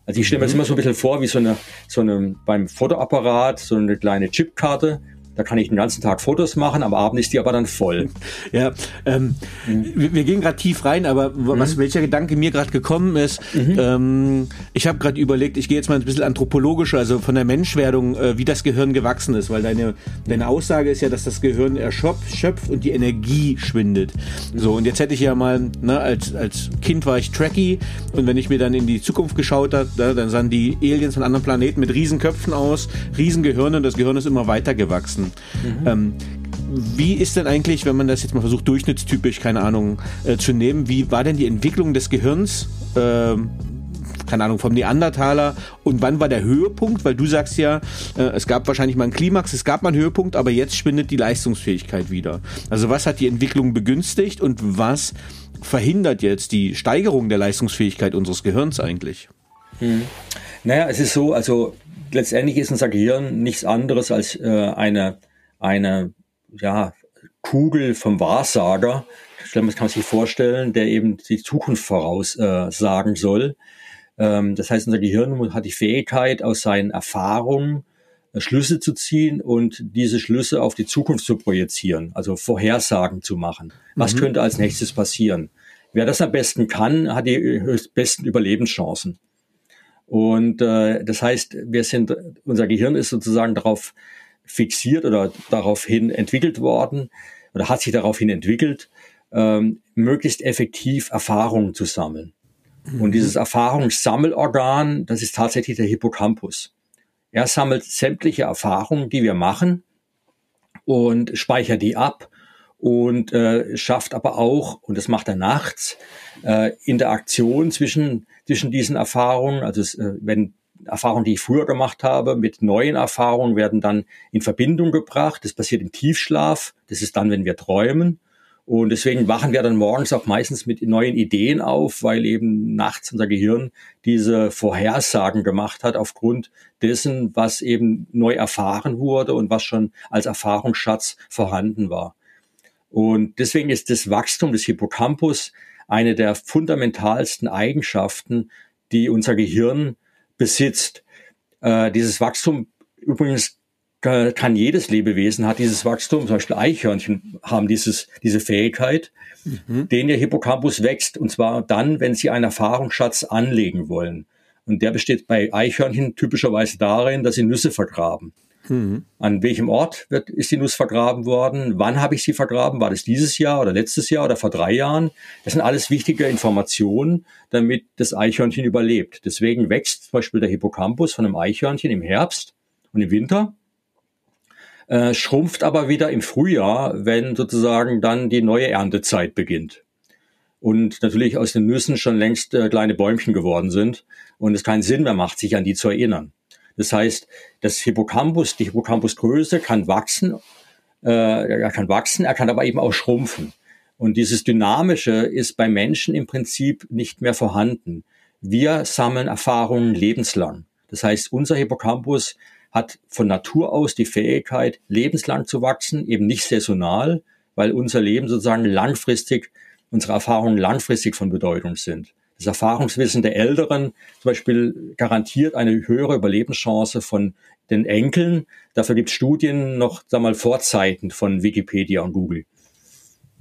B: Also ich stelle mir das mhm. immer so ein bisschen vor, wie so eine, so eine beim Fotoapparat, so eine kleine Chipkarte, da kann ich den ganzen Tag Fotos machen, am Abend ist die aber dann voll.
C: Ja, ähm, mhm. wir, wir, gehen gerade tief rein, aber was, mhm. welcher Gedanke mir gerade gekommen ist, mhm. ähm, ich habe gerade überlegt, ich gehe jetzt mal ein bisschen anthropologisch, also von der Menschwerdung, äh, wie das Gehirn gewachsen ist, weil deine, deine Aussage ist ja, dass das Gehirn erschöpft und die Energie schwindet. So, und jetzt hätte ich ja mal, ne, als, als Kind war ich Trekkie und wenn ich mir dann in die Zukunft geschaut habe, da, dann sahen die Aliens von anderen Planeten mit Riesenköpfen aus, Riesengehirne und das Gehirn ist immer weiter gewachsen lassen. Mhm. Ähm, wie ist denn eigentlich, wenn man das jetzt mal versucht, durchschnittstypisch, keine Ahnung, äh, zu nehmen, wie war denn die Entwicklung des Gehirns? Äh, keine Ahnung, vom Neandertaler und wann war der Höhepunkt? Weil du sagst ja, äh, es gab wahrscheinlich mal einen Klimax, es gab mal einen Höhepunkt, aber jetzt schwindet die Leistungsfähigkeit wieder. Also was hat die Entwicklung begünstigt und was verhindert jetzt die Steigerung der Leistungsfähigkeit unseres Gehirns eigentlich?
B: Hm. Naja, es ist so, also letztendlich ist unser Gehirn nichts anderes als äh, eine, eine ja, Kugel vom Wahrsager. Man kann sich vorstellen, der eben die Zukunft voraussagen äh, soll. Ähm, das heißt, unser Gehirn hat die Fähigkeit, aus seinen Erfahrungen äh, Schlüsse zu ziehen und diese Schlüsse auf die Zukunft zu projizieren, also Vorhersagen zu machen. Was mhm. könnte als nächstes passieren? Wer das am besten kann, hat die besten Überlebenschancen. Und äh, das heißt, wir sind, unser Gehirn ist sozusagen darauf fixiert oder daraufhin entwickelt worden oder hat sich daraufhin entwickelt, ähm, möglichst effektiv Erfahrungen zu sammeln. Mhm. Und dieses Erfahrungssammelorgan, das ist tatsächlich der Hippocampus. Er sammelt sämtliche Erfahrungen, die wir machen und speichert die ab und äh, schafft aber auch, und das macht er nachts, äh, Interaktion zwischen, zwischen diesen Erfahrungen. Also äh, wenn Erfahrungen, die ich früher gemacht habe, mit neuen Erfahrungen werden dann in Verbindung gebracht. Das passiert im Tiefschlaf. Das ist dann, wenn wir träumen. Und deswegen wachen wir dann morgens auch meistens mit neuen Ideen auf, weil eben nachts unser Gehirn diese Vorhersagen gemacht hat aufgrund dessen, was eben neu erfahren wurde und was schon als Erfahrungsschatz vorhanden war. Und deswegen ist das Wachstum des Hippocampus eine der fundamentalsten Eigenschaften, die unser Gehirn besitzt. Äh, dieses Wachstum übrigens kann jedes Lebewesen hat dieses Wachstum, zum Beispiel Eichhörnchen haben dieses, diese Fähigkeit, mhm. den ihr Hippocampus wächst, und zwar dann, wenn sie einen Erfahrungsschatz anlegen wollen. Und der besteht bei Eichhörnchen typischerweise darin, dass sie Nüsse vergraben. Mhm. An welchem Ort wird, ist die Nuss vergraben worden? Wann habe ich sie vergraben? War das dieses Jahr oder letztes Jahr oder vor drei Jahren? Das sind alles wichtige Informationen, damit das Eichhörnchen überlebt. Deswegen wächst zum Beispiel der Hippocampus von einem Eichhörnchen im Herbst und im Winter, äh, schrumpft aber wieder im Frühjahr, wenn sozusagen dann die neue Erntezeit beginnt. Und natürlich aus den Nüssen schon längst äh, kleine Bäumchen geworden sind und es keinen Sinn mehr macht, sich an die zu erinnern. Das heißt, das Hippocampus, die Hippocampusgröße kann wachsen, äh, er kann wachsen, er kann aber eben auch schrumpfen. Und dieses Dynamische ist bei Menschen im Prinzip nicht mehr vorhanden. Wir sammeln Erfahrungen lebenslang. Das heißt, unser Hippocampus hat von Natur aus die Fähigkeit, lebenslang zu wachsen, eben nicht saisonal, weil unser Leben sozusagen langfristig, unsere Erfahrungen langfristig von Bedeutung sind. Das Erfahrungswissen der Älteren zum Beispiel garantiert eine höhere Überlebenschance von den Enkeln. Dafür gibt es Studien noch, sag mal, Vorzeiten von Wikipedia und Google.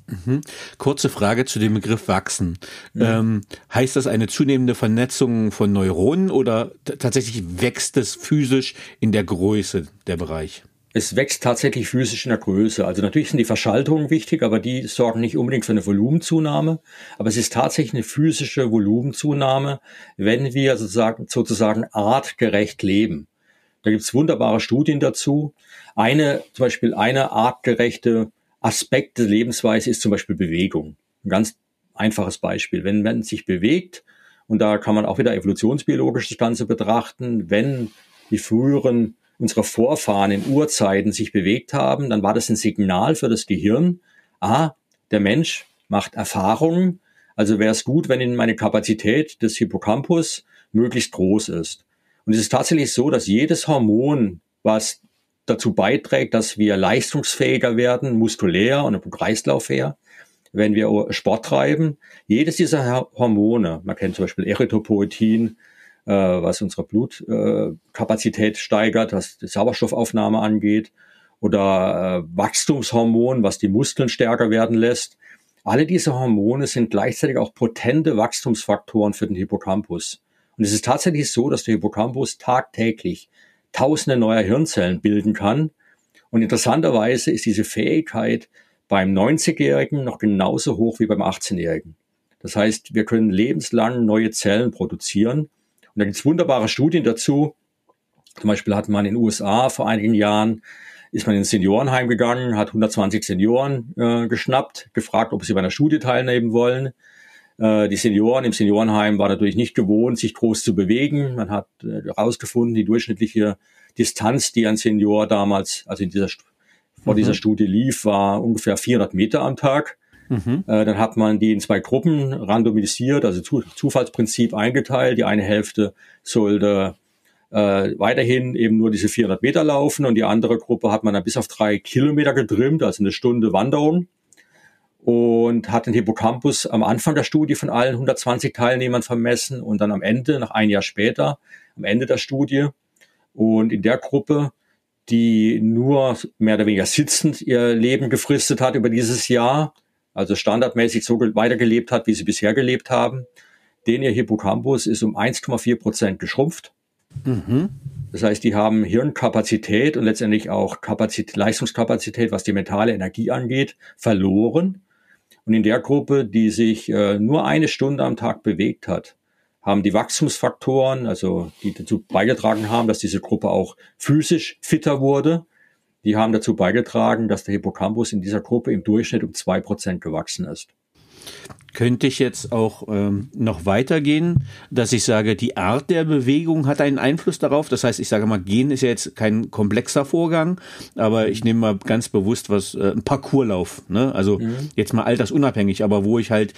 C: Mhm. Kurze Frage zu dem Begriff wachsen. Mhm. Ähm, heißt das eine zunehmende Vernetzung von Neuronen oder tatsächlich wächst es physisch in der Größe der Bereich?
B: Es wächst tatsächlich physisch in der Größe. Also natürlich sind die Verschaltungen wichtig, aber die sorgen nicht unbedingt für eine Volumenzunahme. Aber es ist tatsächlich eine physische Volumenzunahme, wenn wir sozusagen, sozusagen artgerecht leben. Da gibt's wunderbare Studien dazu. Eine, zum Beispiel eine artgerechte Aspekt der Lebensweise ist zum Beispiel Bewegung. Ein ganz einfaches Beispiel. Wenn man sich bewegt, und da kann man auch wieder evolutionsbiologisch das Ganze betrachten, wenn die früheren unserer Vorfahren in Urzeiten sich bewegt haben, dann war das ein Signal für das Gehirn, ah, der Mensch macht Erfahrungen, also wäre es gut, wenn meine Kapazität des Hippocampus möglichst groß ist. Und es ist tatsächlich so, dass jedes Hormon, was dazu beiträgt, dass wir leistungsfähiger werden, muskulär und im Kreislauf her, wenn wir Sport treiben, jedes dieser Hormone, man kennt zum Beispiel Erythropoetin, äh, was unsere Blutkapazität steigert, was die Sauerstoffaufnahme angeht, oder äh, Wachstumshormon, was die Muskeln stärker werden lässt. Alle diese Hormone sind gleichzeitig auch potente Wachstumsfaktoren für den Hippocampus. Und es ist tatsächlich so, dass der Hippocampus tagtäglich tausende neuer Hirnzellen bilden kann. Und interessanterweise ist diese Fähigkeit beim 90-Jährigen noch genauso hoch wie beim 18-Jährigen. Das heißt, wir können lebenslang neue Zellen produzieren. Und da gibt es wunderbare Studien dazu. Zum Beispiel hat man in den USA vor einigen Jahren ist man ins Seniorenheim gegangen, hat 120 Senioren äh, geschnappt, gefragt, ob sie bei einer Studie teilnehmen wollen. Äh, die Senioren im Seniorenheim waren natürlich nicht gewohnt, sich groß zu bewegen. Man hat herausgefunden, äh, die durchschnittliche Distanz, die ein Senior damals, also in dieser, vor mhm. dieser Studie lief, war ungefähr 400 Meter am Tag. Mhm. Äh, dann hat man die in zwei Gruppen randomisiert, also zu, Zufallsprinzip eingeteilt. Die eine Hälfte sollte äh, weiterhin eben nur diese 400 Meter laufen und die andere Gruppe hat man dann bis auf drei Kilometer getrimmt, also eine Stunde Wanderung und hat den Hippocampus am Anfang der Studie von allen 120 Teilnehmern vermessen und dann am Ende, nach ein Jahr später, am Ende der Studie. Und in der Gruppe, die nur mehr oder weniger sitzend ihr Leben gefristet hat über dieses Jahr, also standardmäßig so weitergelebt hat, wie sie bisher gelebt haben, den ihr Hippocampus ist um 1,4 Prozent geschrumpft. Mhm. Das heißt, die haben Hirnkapazität und letztendlich auch Kapazität, Leistungskapazität, was die mentale Energie angeht, verloren. Und in der Gruppe, die sich äh, nur eine Stunde am Tag bewegt hat, haben die Wachstumsfaktoren, also die dazu beigetragen haben, dass diese Gruppe auch physisch fitter wurde, die haben dazu beigetragen, dass der Hippocampus in dieser Gruppe im Durchschnitt um zwei Prozent gewachsen ist
C: könnte ich jetzt auch ähm, noch weitergehen, dass ich sage, die Art der Bewegung hat einen Einfluss darauf. Das heißt, ich sage mal, gehen ist ja jetzt kein komplexer Vorgang, aber ich nehme mal ganz bewusst was, äh, ein Parcourslauf. Ne? Also mhm. jetzt mal altersunabhängig, aber wo ich halt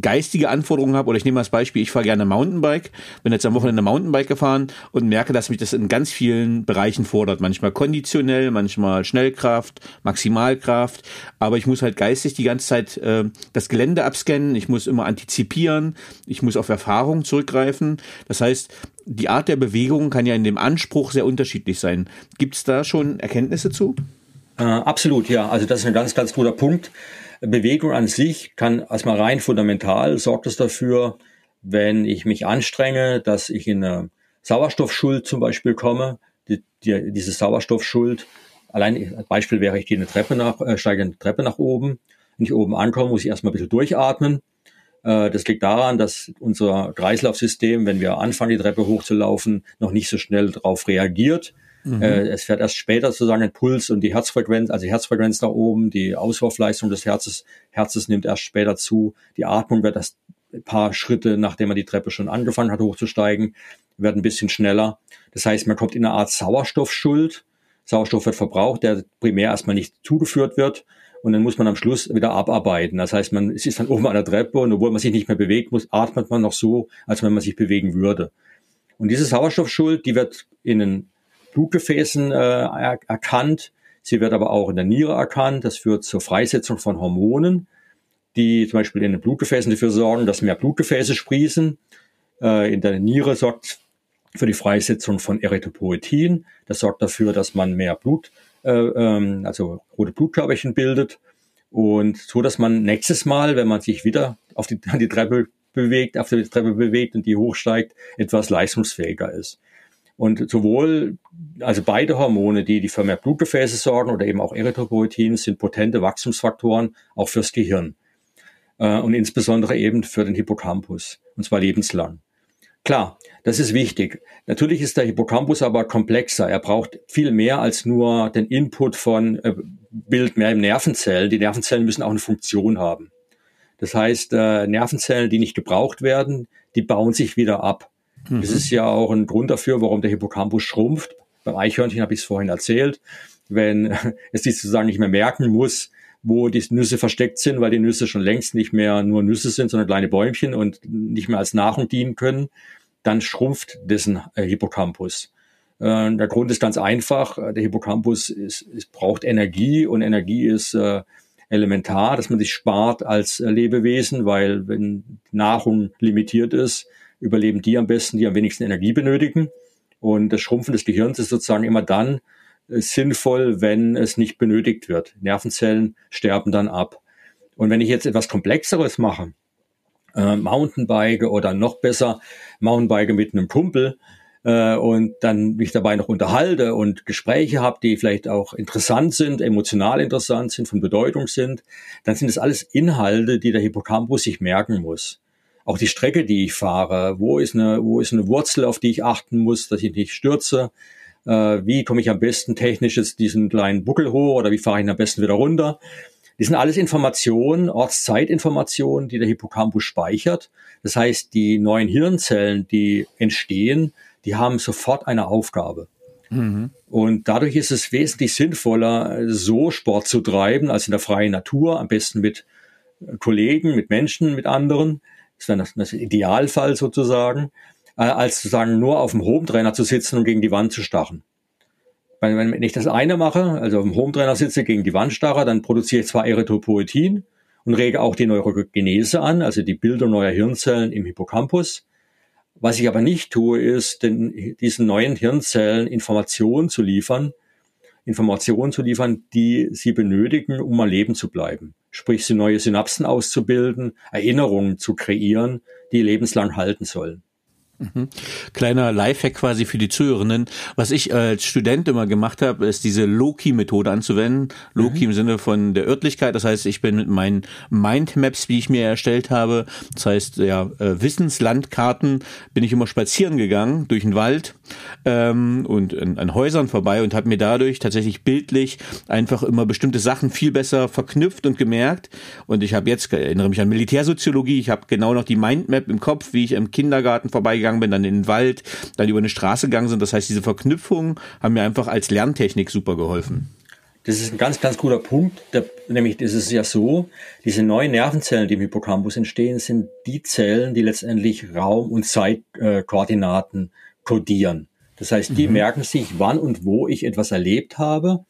C: geistige Anforderungen habe, oder ich nehme mal das Beispiel, ich fahre gerne Mountainbike, bin jetzt am Wochenende Mountainbike gefahren und merke, dass mich das in ganz vielen Bereichen fordert. Manchmal konditionell, manchmal Schnellkraft, Maximalkraft, aber ich muss halt geistig die ganze Zeit äh, das Gelände abscannen, ich muss immer antizipieren, ich muss auf Erfahrung zurückgreifen. Das heißt, die Art der Bewegung kann ja in dem Anspruch sehr unterschiedlich sein. Gibt es da schon Erkenntnisse zu?
B: Äh, absolut, ja. Also das ist ein ganz, ganz guter Punkt. Bewegung an sich kann erstmal rein fundamental sorgt es dafür, wenn ich mich anstrenge, dass ich in eine Sauerstoffschuld zum Beispiel komme. Die, die, diese Sauerstoffschuld, allein Beispiel wäre, ich gehe eine Treppe nach, äh, steige eine Treppe nach oben. Wenn ich oben ankomme, muss ich erstmal ein bisschen durchatmen. Äh, das liegt daran, dass unser Kreislaufsystem, wenn wir anfangen, die Treppe hochzulaufen, noch nicht so schnell darauf reagiert. Mhm. Äh, es fährt erst später sozusagen ein Puls und die Herzfrequenz, also die Herzfrequenz nach oben, die Auswurfleistung des Herzes, Herzes nimmt erst später zu. Die Atmung wird erst ein paar Schritte, nachdem man die Treppe schon angefangen hat hochzusteigen, wird ein bisschen schneller. Das heißt, man kommt in eine Art Sauerstoffschuld. Sauerstoff wird verbraucht, der primär erstmal nicht zugeführt wird. Und dann muss man am Schluss wieder abarbeiten. Das heißt, man ist dann oben an der Treppe und obwohl man sich nicht mehr bewegt muss, atmet man noch so, als wenn man sich bewegen würde. Und diese Sauerstoffschuld, die wird in einen Blutgefäßen äh, erkannt. Sie wird aber auch in der Niere erkannt. Das führt zur Freisetzung von Hormonen, die zum Beispiel in den Blutgefäßen dafür sorgen, dass mehr Blutgefäße sprießen. Äh, in der Niere sorgt für die Freisetzung von Erythropoetin. Das sorgt dafür, dass man mehr Blut, äh, ähm, also rote Blutkörperchen bildet. Und so, dass man nächstes Mal, wenn man sich wieder auf die, [laughs] die Treppe bewegt, auf die Treppe bewegt und die hochsteigt, etwas leistungsfähiger ist. Und sowohl, also beide Hormone, die, die für mehr Blutgefäße sorgen oder eben auch Erythropoetin, sind potente Wachstumsfaktoren auch fürs Gehirn. Äh, und insbesondere eben für den Hippocampus. Und zwar lebenslang. Klar, das ist wichtig. Natürlich ist der Hippocampus aber komplexer. Er braucht viel mehr als nur den Input von äh, Bild mehr im Nervenzellen. Die Nervenzellen müssen auch eine Funktion haben. Das heißt, äh, Nervenzellen, die nicht gebraucht werden, die bauen sich wieder ab. Mhm. Das ist ja auch ein Grund dafür, warum der Hippocampus schrumpft. Beim Eichhörnchen habe ich es vorhin erzählt. Wenn [laughs] es sich sozusagen nicht mehr merken muss, wo die Nüsse versteckt sind, weil die Nüsse schon längst nicht mehr nur Nüsse sind, sondern kleine Bäumchen und nicht mehr als Nahrung dienen können, dann schrumpft dessen äh, Hippocampus. Äh, der Grund ist ganz einfach. Der Hippocampus ist, ist, braucht Energie und Energie ist äh, elementar, dass man sich spart als äh, Lebewesen, weil wenn Nahrung limitiert ist, überleben die am besten, die am wenigsten Energie benötigen. Und das Schrumpfen des Gehirns ist sozusagen immer dann äh, sinnvoll, wenn es nicht benötigt wird. Nervenzellen sterben dann ab. Und wenn ich jetzt etwas Komplexeres mache, äh, Mountainbike oder noch besser Mountainbike mit einem Kumpel äh, und dann mich dabei noch unterhalte und Gespräche habe, die vielleicht auch interessant sind, emotional interessant sind, von Bedeutung sind, dann sind das alles Inhalte, die der Hippocampus sich merken muss. Auch die Strecke, die ich fahre, wo ist eine, wo ist eine Wurzel, auf die ich achten muss, dass ich nicht stürze, äh, wie komme ich am besten technisch jetzt diesen kleinen Buckel hoch oder wie fahre ich ihn am besten wieder runter. Die sind alles Informationen, Ortszeitinformationen, die der Hippocampus speichert. Das heißt, die neuen Hirnzellen, die entstehen, die haben sofort eine Aufgabe. Mhm. Und dadurch ist es wesentlich sinnvoller, so Sport zu treiben, als in der freien Natur, am besten mit Kollegen, mit Menschen, mit anderen. Ist dann das, Idealfall sozusagen, äh, als sozusagen nur auf dem Hometrainer zu sitzen und gegen die Wand zu. Wenn, wenn ich das eine mache, also auf dem Hometrainer sitze, gegen die Wand starre, dann produziere ich zwar Erythropoetin und rege auch die Neurogenese an, also die Bildung neuer Hirnzellen im Hippocampus. Was ich aber nicht tue, ist, den, diesen neuen Hirnzellen Informationen zu liefern, Informationen zu liefern, die sie benötigen, um am Leben zu bleiben. Sprich, sie neue Synapsen auszubilden, Erinnerungen zu kreieren, die lebenslang halten sollen.
C: Mhm. Kleiner Lifehack quasi für die Zuhörenden. Was ich als Student immer gemacht habe, ist diese Loki-Methode anzuwenden. Loki mhm. im Sinne von der Örtlichkeit. Das heißt, ich bin mit meinen Mindmaps, wie ich mir erstellt habe, das heißt ja äh, Wissenslandkarten, bin ich immer spazieren gegangen durch den Wald ähm, und an, an Häusern vorbei und habe mir dadurch tatsächlich bildlich einfach immer bestimmte Sachen viel besser verknüpft und gemerkt. Und ich habe jetzt erinnere mich an Militärsoziologie. Ich habe genau noch die Mindmap im Kopf, wie ich im Kindergarten vorbeigegangen gegangen bin, dann in den Wald, dann über eine Straße gegangen sind. Das heißt, diese Verknüpfungen haben mir einfach als Lerntechnik super geholfen.
B: Das ist ein ganz, ganz guter Punkt. Der, nämlich ist es ja so, diese neuen Nervenzellen, die im Hippocampus entstehen, sind die Zellen, die letztendlich Raum- und Zeitkoordinaten äh, kodieren. Das heißt, die mhm. merken sich, wann und wo ich etwas erlebt habe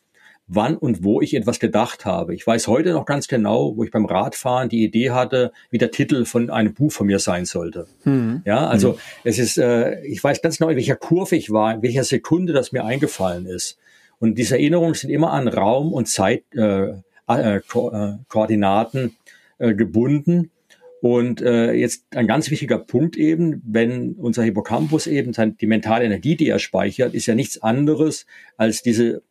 B: wann und wo ich etwas gedacht habe. Ich weiß heute noch ganz genau, wo ich beim Radfahren die Idee hatte, wie der Titel von einem Buch von mir sein sollte. Mhm. Ja, also mhm. es ist, äh, ich weiß ganz genau, in welcher Kurve ich war, in welcher Sekunde das mir eingefallen ist. Und diese Erinnerungen sind immer an Raum und Zeit äh, äh, Ko äh, Koordinaten äh, gebunden. Und äh, jetzt ein ganz wichtiger Punkt eben, wenn unser Hippocampus eben die mentale Energie, die er speichert, ist ja nichts anderes als diese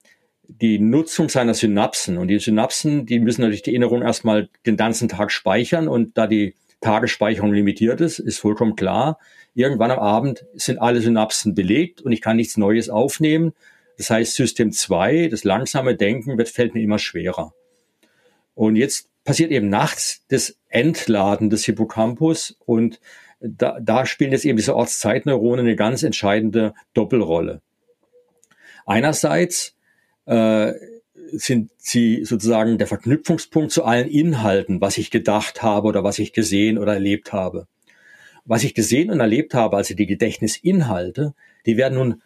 B: die Nutzung seiner Synapsen. Und die Synapsen, die müssen natürlich die Erinnerung erstmal den ganzen Tag speichern. Und da die Tagesspeicherung limitiert ist, ist vollkommen klar, irgendwann am Abend sind alle Synapsen belegt und ich kann nichts Neues aufnehmen. Das heißt, System 2, das langsame Denken, wird, fällt mir immer schwerer. Und jetzt passiert eben nachts das Entladen des Hippocampus und da, da spielen jetzt eben diese Ortszeitneuronen eine ganz entscheidende Doppelrolle. Einerseits äh, sind sie sozusagen der Verknüpfungspunkt zu allen Inhalten, was ich gedacht habe oder was ich gesehen oder erlebt habe. Was ich gesehen und erlebt habe, also die Gedächtnisinhalte, die werden nun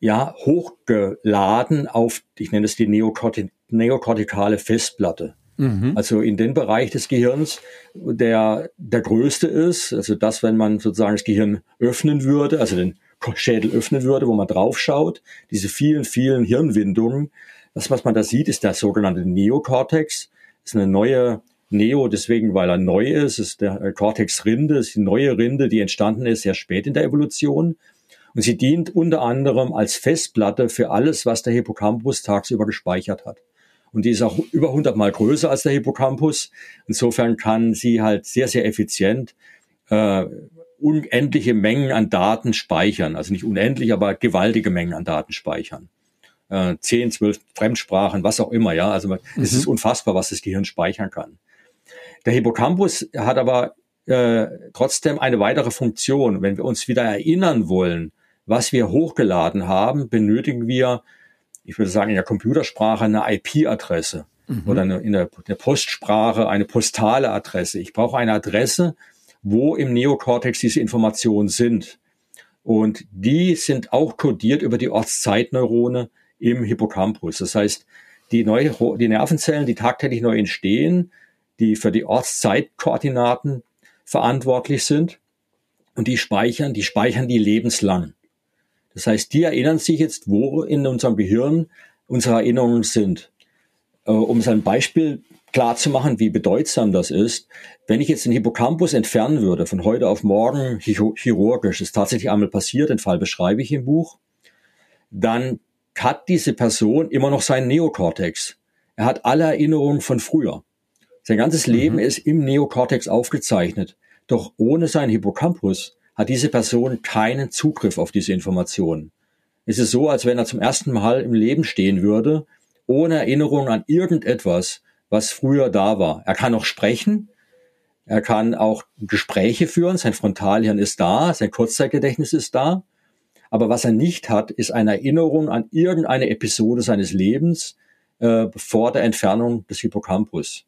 B: ja hochgeladen auf, ich nenne es die Neokorti neokortikale Festplatte. Mhm. Also in den Bereich des Gehirns, der der größte ist, also das, wenn man sozusagen das Gehirn öffnen würde, also den Schädel öffnen würde, wo man draufschaut, diese vielen, vielen Hirnwindungen. Das, was man da sieht, ist der sogenannte Neokortex. Das ist eine neue Neo, deswegen, weil er neu ist, ist der Cortex-Rinde, ist die neue Rinde, die entstanden ist sehr spät in der Evolution. Und sie dient unter anderem als Festplatte für alles, was der Hippocampus tagsüber gespeichert hat. Und die ist auch über 100 mal größer als der Hippocampus. Insofern kann sie halt sehr, sehr effizient äh, unendliche Mengen an Daten speichern. Also nicht unendlich, aber gewaltige Mengen an Daten speichern. Äh, 10, 12 Fremdsprachen, was auch immer, ja. Also mhm. es ist unfassbar, was das Gehirn speichern kann. Der Hippocampus hat aber äh, trotzdem eine weitere Funktion. Wenn wir uns wieder erinnern wollen, was wir hochgeladen haben, benötigen wir, ich würde sagen, in der Computersprache eine IP-Adresse mhm. oder eine, in der, der Postsprache eine postale Adresse. Ich brauche eine Adresse, wo im Neokortex diese Informationen sind. Und die sind auch kodiert über die Ortszeitneurone im Hippocampus. Das heißt, die, neue, die Nervenzellen, die tagtäglich neu entstehen, die für die Ortszeitkoordinaten verantwortlich sind, und die speichern, die speichern die lebenslang. Das heißt, die erinnern sich jetzt, wo in unserem Gehirn unsere Erinnerungen sind. Äh, um es ein Beispiel klar zu machen, wie bedeutsam das ist, wenn ich jetzt den Hippocampus entfernen würde, von heute auf morgen chirurgisch, ist tatsächlich einmal passiert, den Fall beschreibe ich im Buch, dann hat diese Person immer noch seinen Neokortex. Er hat alle Erinnerungen von früher. Sein ganzes Leben mhm. ist im Neokortex aufgezeichnet. Doch ohne seinen Hippocampus hat diese Person keinen Zugriff auf diese Informationen. Es ist so, als wenn er zum ersten Mal im Leben stehen würde, ohne Erinnerung an irgendetwas, was früher da war. Er kann auch sprechen, er kann auch Gespräche führen, sein Frontalhirn ist da, sein Kurzzeitgedächtnis ist da. Aber was er nicht hat, ist eine Erinnerung an irgendeine Episode seines Lebens äh, vor der Entfernung des Hippocampus.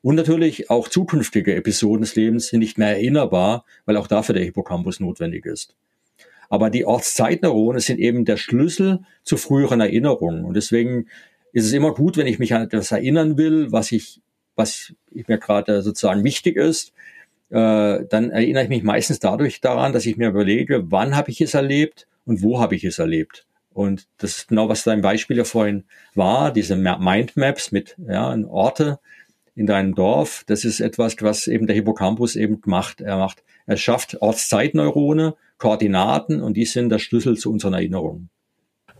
B: Und natürlich auch zukünftige Episoden des Lebens sind nicht mehr erinnerbar, weil auch dafür der Hippocampus notwendig ist. Aber die Ortszeitneurone sind eben der Schlüssel zu früheren Erinnerungen. Und deswegen ist es immer gut, wenn ich mich an etwas erinnern will, was ich, was mir gerade sozusagen wichtig ist, äh, dann erinnere ich mich meistens dadurch daran, dass ich mir überlege, wann habe ich es erlebt und wo habe ich es erlebt. Und das ist genau, was dein Beispiel ja vorhin war, diese Mindmaps mit ja, Orte, in deinem Dorf. Das ist etwas, was eben der Hippocampus eben macht. Er macht, er schafft Ortszeitneurone, Koordinaten und die sind der Schlüssel zu unseren Erinnerungen.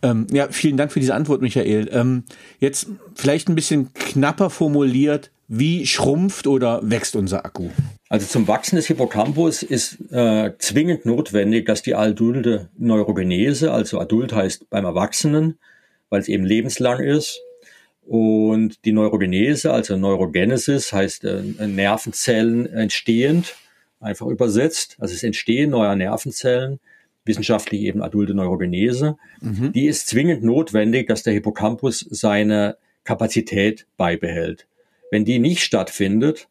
C: Ähm, ja, vielen Dank für diese Antwort, Michael. Ähm, jetzt vielleicht ein bisschen knapper formuliert, wie schrumpft oder wächst unser Akku?
B: Also zum Wachsen des Hippocampus ist äh, zwingend notwendig, dass die adulte Neurogenese, also adult heißt beim Erwachsenen, weil es eben lebenslang ist, und die Neurogenese, also Neurogenesis, heißt äh, Nervenzellen entstehend, einfach übersetzt. Also es Entstehen neuer Nervenzellen, wissenschaftlich eben adulte Neurogenese. Mhm. Die ist zwingend notwendig, dass der Hippocampus seine Kapazität beibehält. Wenn die nicht stattfindet,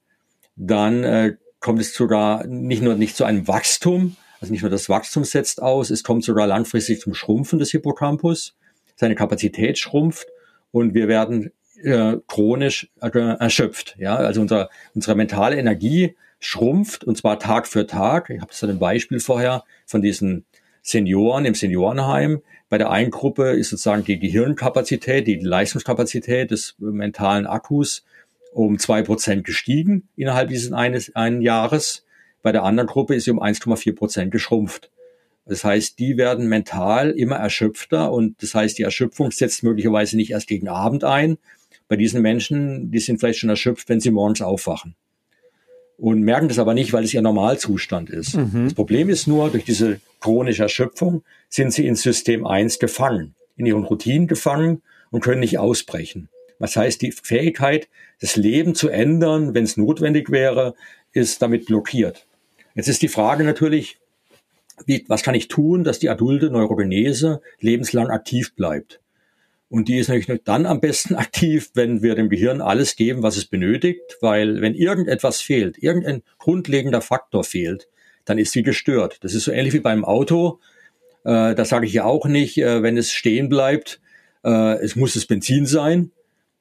B: dann äh, kommt es sogar nicht nur nicht zu einem Wachstum, also nicht nur das Wachstum setzt aus, es kommt sogar langfristig zum Schrumpfen des Hippocampus. Seine Kapazität schrumpft und wir werden äh, chronisch äh, erschöpft. Ja, also unser, unsere mentale Energie schrumpft und zwar Tag für Tag. Ich habe so ein Beispiel vorher von diesen Senioren im Seniorenheim. Bei der einen Gruppe ist sozusagen die Gehirnkapazität, die Leistungskapazität des mentalen Akkus um zwei Prozent gestiegen innerhalb dieses eines einen Jahres. Bei der anderen Gruppe ist sie um 1,4 Prozent geschrumpft. Das heißt, die werden mental immer erschöpfter und das heißt, die Erschöpfung setzt möglicherweise nicht erst gegen Abend ein. Bei diesen Menschen, die sind vielleicht schon erschöpft, wenn sie morgens aufwachen. Und merken das aber nicht, weil es ihr Normalzustand ist. Mhm. Das Problem ist nur, durch diese chronische Erschöpfung sind sie in System 1 gefangen, in ihren Routinen gefangen und können nicht ausbrechen. Was heißt, die Fähigkeit, das Leben zu ändern, wenn es notwendig wäre, ist damit blockiert. Jetzt ist die Frage natürlich, wie, was kann ich tun, dass die adulte Neurogenese lebenslang aktiv bleibt? Und die ist natürlich dann am besten [laughs] aktiv, wenn wir dem Gehirn alles geben, was es benötigt, weil wenn irgendetwas fehlt, irgendein grundlegender Faktor fehlt, dann ist sie gestört. Das ist so ähnlich wie beim Auto. Äh, da sage ich ja auch nicht, äh, wenn es stehen bleibt, äh, es muss das Benzin sein.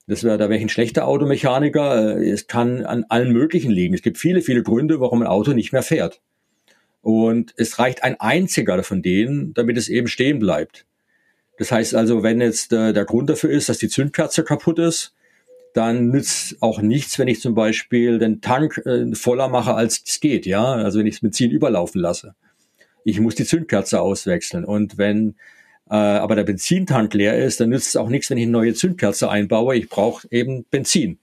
B: Das wäre, da wäre ich ein schlechter Automechaniker. Äh, es kann an allen möglichen liegen. Es gibt viele, viele Gründe, warum ein Auto nicht mehr fährt. Und es reicht ein einziger von denen, damit es eben stehen bleibt. Das heißt also, wenn jetzt äh, der Grund dafür ist, dass die Zündkerze kaputt ist, dann nützt auch nichts, wenn ich zum Beispiel den Tank äh, voller mache, als es geht, ja. Also wenn ich das Benzin überlaufen lasse. Ich muss die Zündkerze auswechseln. Und wenn äh, aber der Benzintank leer ist, dann nützt es auch nichts, wenn ich eine neue Zündkerze einbaue. Ich brauche eben Benzin.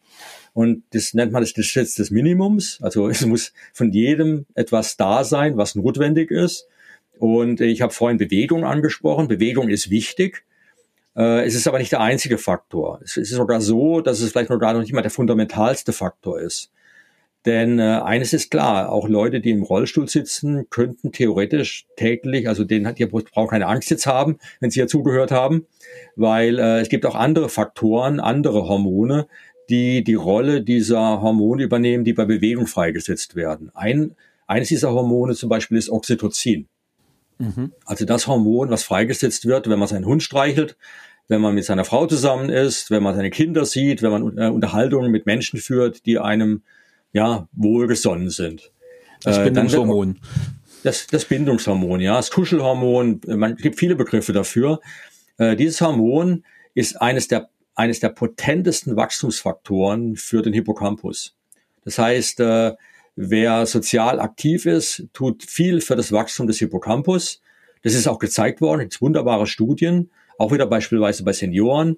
B: Und das nennt man das Gesetz des Minimums. Also [laughs] es muss von jedem etwas da sein, was notwendig ist. Und ich habe vorhin Bewegung angesprochen. Bewegung ist wichtig. Äh, es ist aber nicht der einzige Faktor. Es ist sogar so, dass es vielleicht noch gar nicht mal der fundamentalste Faktor ist. Denn äh, eines ist klar, auch Leute, die im Rollstuhl sitzen, könnten theoretisch täglich, also denen die brauchen keine Angst jetzt haben, wenn sie ja zugehört haben, weil äh, es gibt auch andere Faktoren, andere Hormone, die die Rolle dieser Hormone übernehmen, die bei Bewegung freigesetzt werden. Ein, eines dieser Hormone zum Beispiel ist Oxytocin. Mhm. Also das Hormon, was freigesetzt wird, wenn man seinen Hund streichelt, wenn man mit seiner Frau zusammen ist, wenn man seine Kinder sieht, wenn man äh, Unterhaltungen mit Menschen führt, die einem ja wohlgesonnen sind.
C: Das äh, Bindungshormon.
B: das, das Bindungshormon, ja, das Kuschelhormon, man gibt viele Begriffe dafür. Äh, dieses Hormon ist eines der, eines der potentesten Wachstumsfaktoren für den Hippocampus. Das heißt, äh, wer sozial aktiv ist, tut viel für das Wachstum des Hippocampus. Das ist auch gezeigt worden, es wunderbare Studien, auch wieder beispielsweise bei Senioren.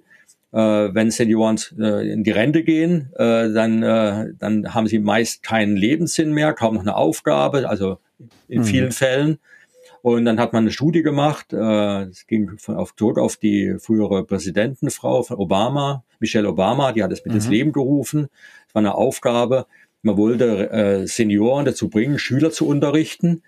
B: Äh, wenn Senioren äh, in die Rente gehen, äh, dann, äh, dann haben sie meist keinen Lebenssinn mehr, kaum noch eine Aufgabe, also in mhm. vielen Fällen. Und dann hat man eine Studie gemacht, äh, es ging von, auf, zurück auf die frühere Präsidentenfrau von Obama, Michelle Obama, die hat es mit mhm. ins Leben gerufen. Es war eine Aufgabe, man wollte äh, Senioren dazu bringen, Schüler zu unterrichten,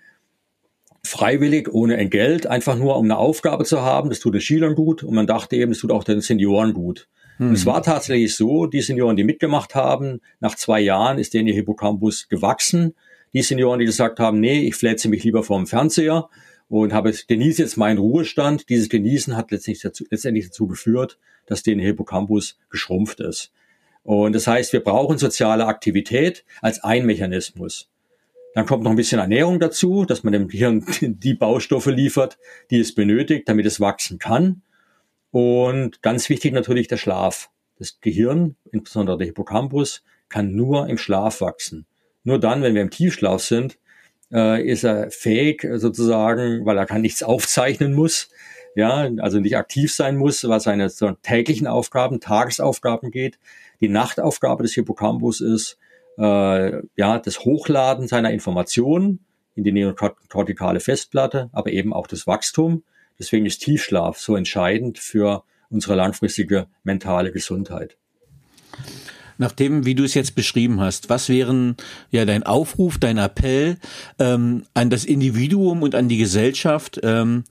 B: freiwillig, ohne Entgelt, einfach nur um eine Aufgabe zu haben. Das tut den Schülern gut und man dachte eben, es tut auch den Senioren gut. Und es hm. war tatsächlich so, die Senioren, die mitgemacht haben, nach zwei Jahren ist denen ihr Hippocampus gewachsen. Die Senioren, die gesagt haben, nee, ich flätze mich lieber vor dem Fernseher, und habe genieße jetzt meinen Ruhestand. Dieses Genießen hat letztendlich dazu, letztendlich dazu geführt, dass der Hippocampus geschrumpft ist. Und das heißt, wir brauchen soziale Aktivität als ein Mechanismus. Dann kommt noch ein bisschen Ernährung dazu, dass man dem Gehirn [laughs] die Baustoffe liefert, die es benötigt, damit es wachsen kann. Und ganz wichtig natürlich der Schlaf. Das Gehirn, insbesondere der Hippocampus, kann nur im Schlaf wachsen. Nur dann, wenn wir im Tiefschlaf sind, äh, ist er fähig sozusagen, weil er kann nichts aufzeichnen muss, ja, also nicht aktiv sein muss, was seine täglichen Aufgaben, Tagesaufgaben geht. Die Nachtaufgabe des Hippocampus ist, äh, ja, das Hochladen seiner Informationen in die neokortikale Festplatte, aber eben auch das Wachstum. Deswegen ist Tiefschlaf so entscheidend für unsere langfristige mentale Gesundheit.
C: Nach dem, wie du es jetzt beschrieben hast, was wären ja dein Aufruf, dein Appell ähm, an das Individuum und an die Gesellschaft, ähm,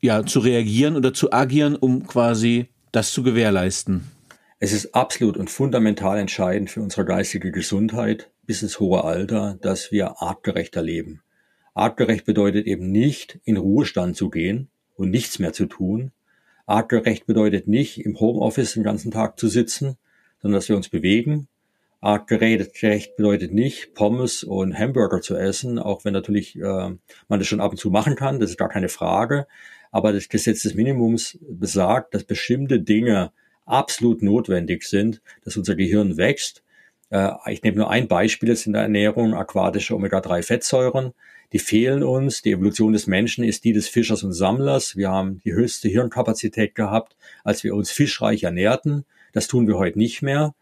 C: ja, zu reagieren oder zu agieren, um quasi das zu gewährleisten?
B: Es ist absolut und fundamental entscheidend für unsere geistige Gesundheit bis ins hohe Alter, dass wir artgerechter leben. Artgerecht bedeutet eben nicht, in Ruhestand zu gehen und nichts mehr zu tun. Artgerecht bedeutet nicht, im Homeoffice den ganzen Tag zu sitzen, sondern dass wir uns bewegen. Artgerecht bedeutet nicht, Pommes und Hamburger zu essen, auch wenn natürlich äh, man das schon ab und zu machen kann, das ist gar keine Frage. Aber das Gesetz des Minimums besagt, dass bestimmte Dinge absolut notwendig sind, dass unser Gehirn wächst. Äh, ich nehme nur ein Beispiel jetzt in der Ernährung, aquatische Omega-3-Fettsäuren. Die fehlen uns. Die Evolution des Menschen ist die des Fischers und Sammlers. Wir haben die höchste Hirnkapazität gehabt, als wir uns fischreich ernährten. Das tun wir heute nicht mehr.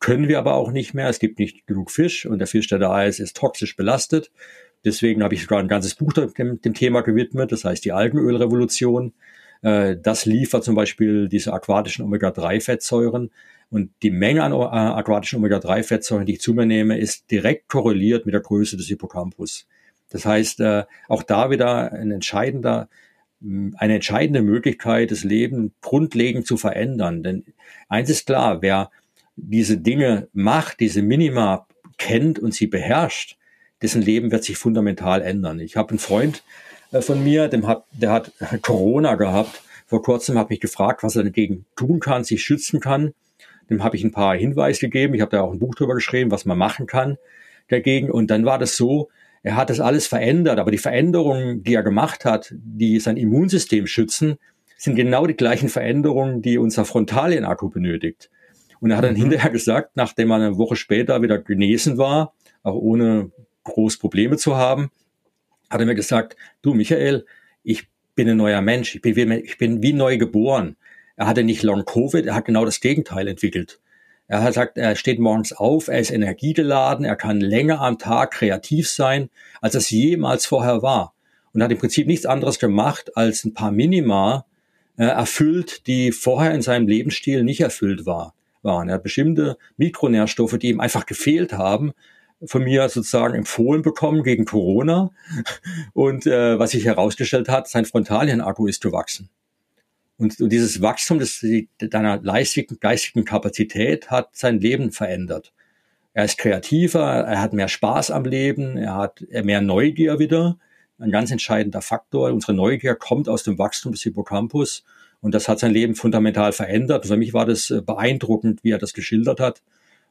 B: Können wir aber auch nicht mehr. Es gibt nicht genug Fisch und der Fisch, der da ist, ist toxisch belastet. Deswegen habe ich sogar ein ganzes Buch dem, dem Thema gewidmet, das heißt die Algenölrevolution. Äh, das liefert zum Beispiel diese aquatischen Omega-3-Fettsäuren. Und die Menge an äh, aquatischen Omega-3-Fettsäuren, die ich zu mir nehme, ist direkt korreliert mit der Größe des Hippocampus. Das heißt, äh, auch da wieder ein entscheidender eine entscheidende Möglichkeit, das Leben grundlegend zu verändern. Denn eins ist klar, wer diese Dinge macht, diese Minima kennt und sie beherrscht, dessen Leben wird sich fundamental ändern. Ich habe einen Freund von mir, dem hat, der hat [laughs] Corona gehabt. Vor kurzem habe ich gefragt, was er dagegen tun kann, sich schützen kann. Dem habe ich ein paar Hinweise gegeben. Ich habe da auch ein Buch drüber geschrieben, was man machen kann dagegen. Und dann war das so, er hat das alles verändert, aber die Veränderungen, die er gemacht hat, die sein Immunsystem schützen, sind genau die gleichen Veränderungen, die unser Frontalienakku benötigt. Und er hat dann mhm. hinterher gesagt, nachdem er eine Woche später wieder genesen war, auch ohne groß Probleme zu haben, hat er mir gesagt, du Michael, ich bin ein neuer Mensch, ich bin wie, ich bin wie neu geboren. Er hatte nicht Long Covid, er hat genau das Gegenteil entwickelt. Er hat gesagt, er steht morgens auf, er ist energiegeladen, er kann länger am Tag kreativ sein, als es jemals vorher war. Und hat im Prinzip nichts anderes gemacht, als ein paar Minima äh, erfüllt, die vorher in seinem Lebensstil nicht erfüllt war, waren. Er hat bestimmte Mikronährstoffe, die ihm einfach gefehlt haben, von mir sozusagen empfohlen bekommen gegen Corona. Und äh, was sich herausgestellt hat, sein Frontalienakku ist gewachsen. Und, und dieses Wachstum des, deiner geistigen, geistigen Kapazität hat sein Leben verändert. Er ist kreativer, er hat mehr Spaß am Leben, er hat mehr Neugier wieder. Ein ganz entscheidender Faktor. Unsere Neugier kommt aus dem Wachstum des Hippocampus und das hat sein Leben fundamental verändert. Und für mich war das äh, beeindruckend, wie er das geschildert hat.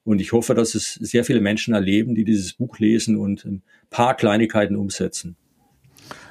B: Und ich hoffe, dass es sehr viele Menschen erleben, die dieses Buch lesen und ein paar Kleinigkeiten umsetzen.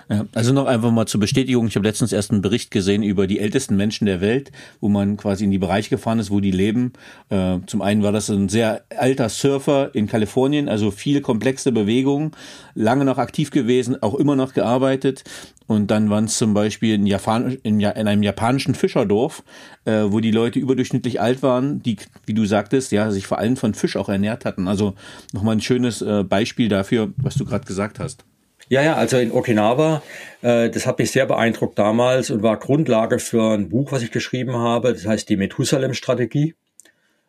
C: Ja, also noch einfach mal zur Bestätigung. Ich habe letztens erst einen Bericht gesehen über die ältesten Menschen der Welt, wo man quasi in die Bereiche gefahren ist, wo die leben. Äh, zum einen war das ein sehr alter Surfer in Kalifornien, also viele komplexe Bewegungen, lange noch aktiv gewesen, auch immer noch gearbeitet. Und dann waren es zum Beispiel in, Japan, in, in, einem japanischen Fischerdorf, äh, wo die Leute überdurchschnittlich alt waren, die, wie du sagtest, ja, sich vor allem von Fisch auch ernährt hatten. Also nochmal ein schönes äh, Beispiel dafür, was du gerade gesagt hast.
B: Ja, ja, also in Okinawa, äh, das hat mich sehr beeindruckt damals und war Grundlage für ein Buch, was ich geschrieben habe. Das heißt die Methusalem-Strategie.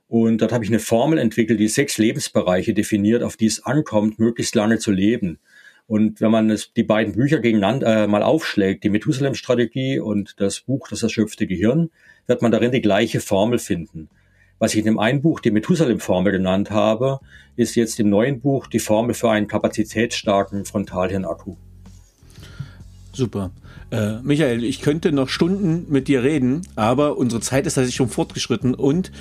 B: Und dort habe ich eine Formel entwickelt, die sechs Lebensbereiche definiert, auf die es ankommt, möglichst lange zu leben. Und wenn man es, die beiden Bücher gegeneinander äh, mal aufschlägt, die Methusalem-Strategie und das Buch Das erschöpfte Gehirn, wird man darin die gleiche Formel finden. Was ich in dem einen Buch die Methusalem-Formel genannt habe, ist jetzt im neuen Buch die Formel für einen kapazitätsstarken Frontalhirnakku.
C: Super. Äh, Michael, ich könnte noch Stunden mit dir reden, aber unsere Zeit ist tatsächlich schon fortgeschritten und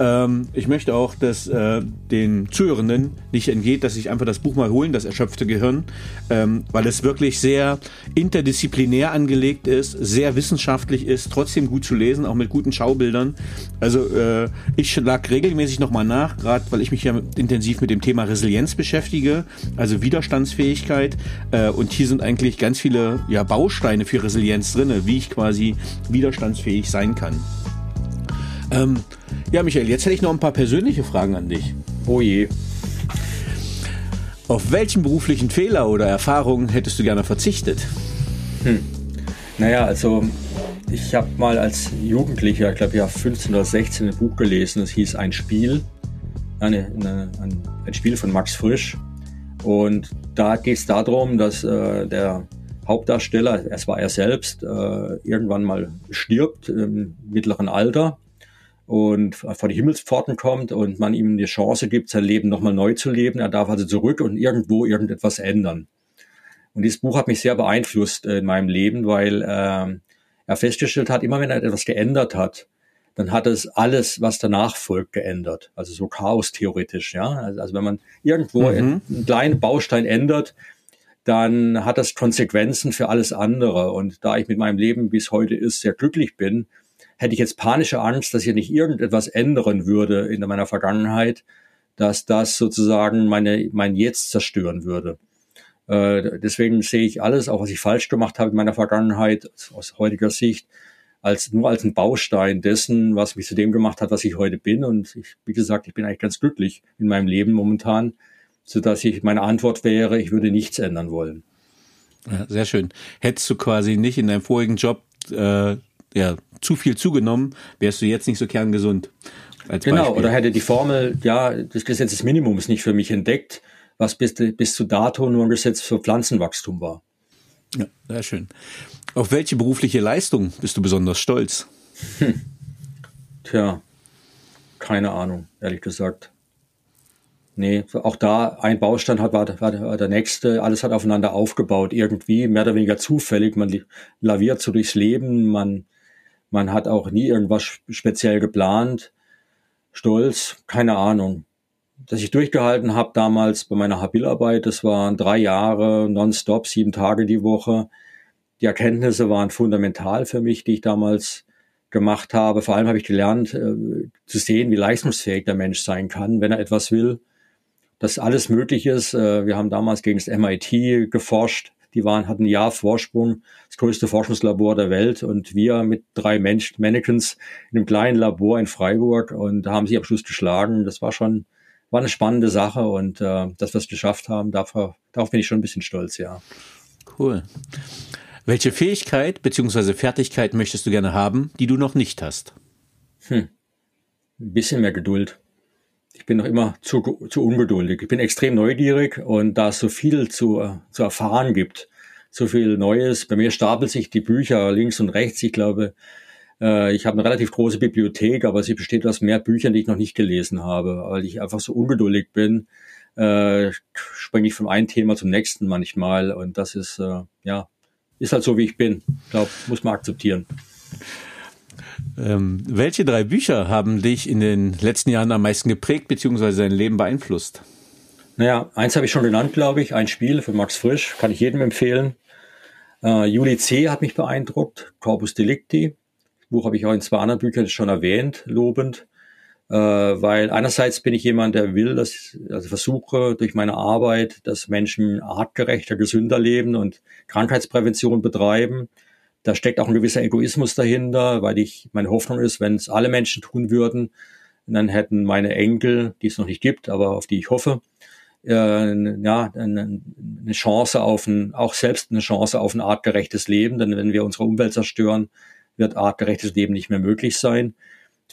C: ähm, ich möchte auch, dass äh, den Zuhörenden nicht entgeht, dass sich einfach das Buch mal holen, das erschöpfte Gehirn, ähm, weil es wirklich sehr interdisziplinär angelegt ist, sehr wissenschaftlich ist, trotzdem gut zu lesen, auch mit guten Schaubildern. Also äh, ich schlag regelmäßig nochmal nach, gerade weil ich mich ja intensiv mit dem Thema Resilienz beschäftige, also Widerstandsfähigkeit. Äh, und hier sind eigentlich ganz viele ja, Bausteine für Resilienz drinne, wie ich quasi widerstandsfähig sein kann. Ähm, ja, Michael, jetzt hätte ich noch ein paar persönliche Fragen an dich.
B: Oh je.
C: Auf welchen beruflichen Fehler oder Erfahrungen hättest du gerne verzichtet?
B: Hm. Naja, also ich habe mal als Jugendlicher, ich glaube ja 15 oder 16, ein Buch gelesen, das hieß Ein Spiel. Eine, eine, ein, ein, Spiel von Max Frisch. Und da geht es darum, dass äh, der Hauptdarsteller, es war er selbst, äh, irgendwann mal stirbt im mittleren Alter und vor die Himmelspforten kommt und man ihm die Chance gibt, sein Leben nochmal neu zu leben. Er darf also zurück und irgendwo irgendetwas ändern. Und dieses Buch hat mich sehr beeinflusst in meinem Leben, weil äh, er festgestellt hat, immer wenn er etwas geändert hat, dann hat es alles, was danach folgt, geändert. Also so Chaos theoretisch, ja. Also, also wenn man irgendwo mhm. einen kleinen Baustein ändert, dann hat das Konsequenzen für alles andere. Und da ich mit meinem Leben, wie es heute ist, sehr glücklich bin, hätte ich jetzt panische Angst, dass ich nicht irgendetwas ändern würde in meiner Vergangenheit, dass das sozusagen meine, mein Jetzt zerstören würde. Äh, deswegen sehe ich alles, auch was ich falsch gemacht habe in meiner Vergangenheit, aus heutiger Sicht, als nur als ein Baustein dessen, was mich zu dem gemacht hat, was ich heute bin. Und ich, wie gesagt, ich bin eigentlich ganz glücklich in meinem Leben momentan, so dass ich meine Antwort wäre, ich würde nichts ändern wollen.
C: Ja, sehr schön. Hättest du quasi nicht in deinem vorigen Job äh, ja, zu viel zugenommen, wärst du jetzt nicht so kerngesund.
B: genau, Beispiel. oder hätte die Formel, ja, das Gesetz des Minimums nicht für mich entdeckt, was bis, bis zu dato nur ein Gesetz für Pflanzenwachstum war.
C: Ja, sehr schön. Auf welche berufliche Leistung bist du besonders stolz? Hm.
B: Tja, keine Ahnung, ehrlich gesagt. Nee, auch da ein Baustein hat, war, war der nächste, alles hat aufeinander aufgebaut, irgendwie, mehr oder weniger zufällig. Man laviert so durchs Leben, man man hat auch nie irgendwas speziell geplant. Stolz, keine Ahnung. Dass ich durchgehalten habe damals bei meiner Habilarbeit, das waren drei Jahre nonstop, sieben Tage die Woche. Die Erkenntnisse waren fundamental für mich, die ich damals gemacht habe. Vor allem habe ich gelernt äh, zu sehen, wie leistungsfähig der Mensch sein kann, wenn er etwas will. Dass alles möglich ist. Äh, wir haben damals gegen das MIT geforscht die waren, hatten ein Jahr Vorsprung, das größte Forschungslabor der Welt und wir mit drei Mensch Mannequins in einem kleinen Labor in Freiburg und da haben sie am Schluss geschlagen. Das war schon, war eine spannende Sache und äh, das, was wir geschafft haben, darauf, darauf bin ich schon ein bisschen stolz, ja.
C: Cool. Welche Fähigkeit bzw. Fertigkeit möchtest du gerne haben, die du noch nicht hast?
B: Hm. Ein bisschen mehr Geduld ich bin noch immer zu, zu ungeduldig. Ich bin extrem neugierig und da es so viel zu, zu erfahren gibt, so viel Neues. Bei mir stapeln sich die Bücher links und rechts. Ich glaube, äh, ich habe eine relativ große Bibliothek, aber sie besteht aus mehr Büchern, die ich noch nicht gelesen habe, weil ich einfach so ungeduldig bin. Äh, springe ich von einem Thema zum nächsten manchmal und das ist äh, ja ist halt so wie ich bin. Ich glaube, muss man akzeptieren.
C: Ähm, welche drei Bücher haben dich in den letzten Jahren am meisten geprägt bzw. dein Leben beeinflusst?
B: Naja, eins habe ich schon genannt, glaube ich. Ein Spiel von Max Frisch, kann ich jedem empfehlen. Äh, Juli C. hat mich beeindruckt, Corpus Delicti. Das Buch habe ich auch in zwei anderen Büchern schon erwähnt, lobend. Äh, weil einerseits bin ich jemand, der will, dass also versuche durch meine Arbeit, dass Menschen artgerechter, gesünder leben und Krankheitsprävention betreiben. Da steckt auch ein gewisser Egoismus dahinter, weil ich meine Hoffnung ist, wenn es alle Menschen tun würden, dann hätten meine Enkel, die es noch nicht gibt, aber auf die ich hoffe, äh, ja, eine, Chance auf ein, auch selbst eine Chance auf ein artgerechtes Leben. Denn wenn wir unsere Umwelt zerstören, wird artgerechtes Leben nicht mehr möglich sein.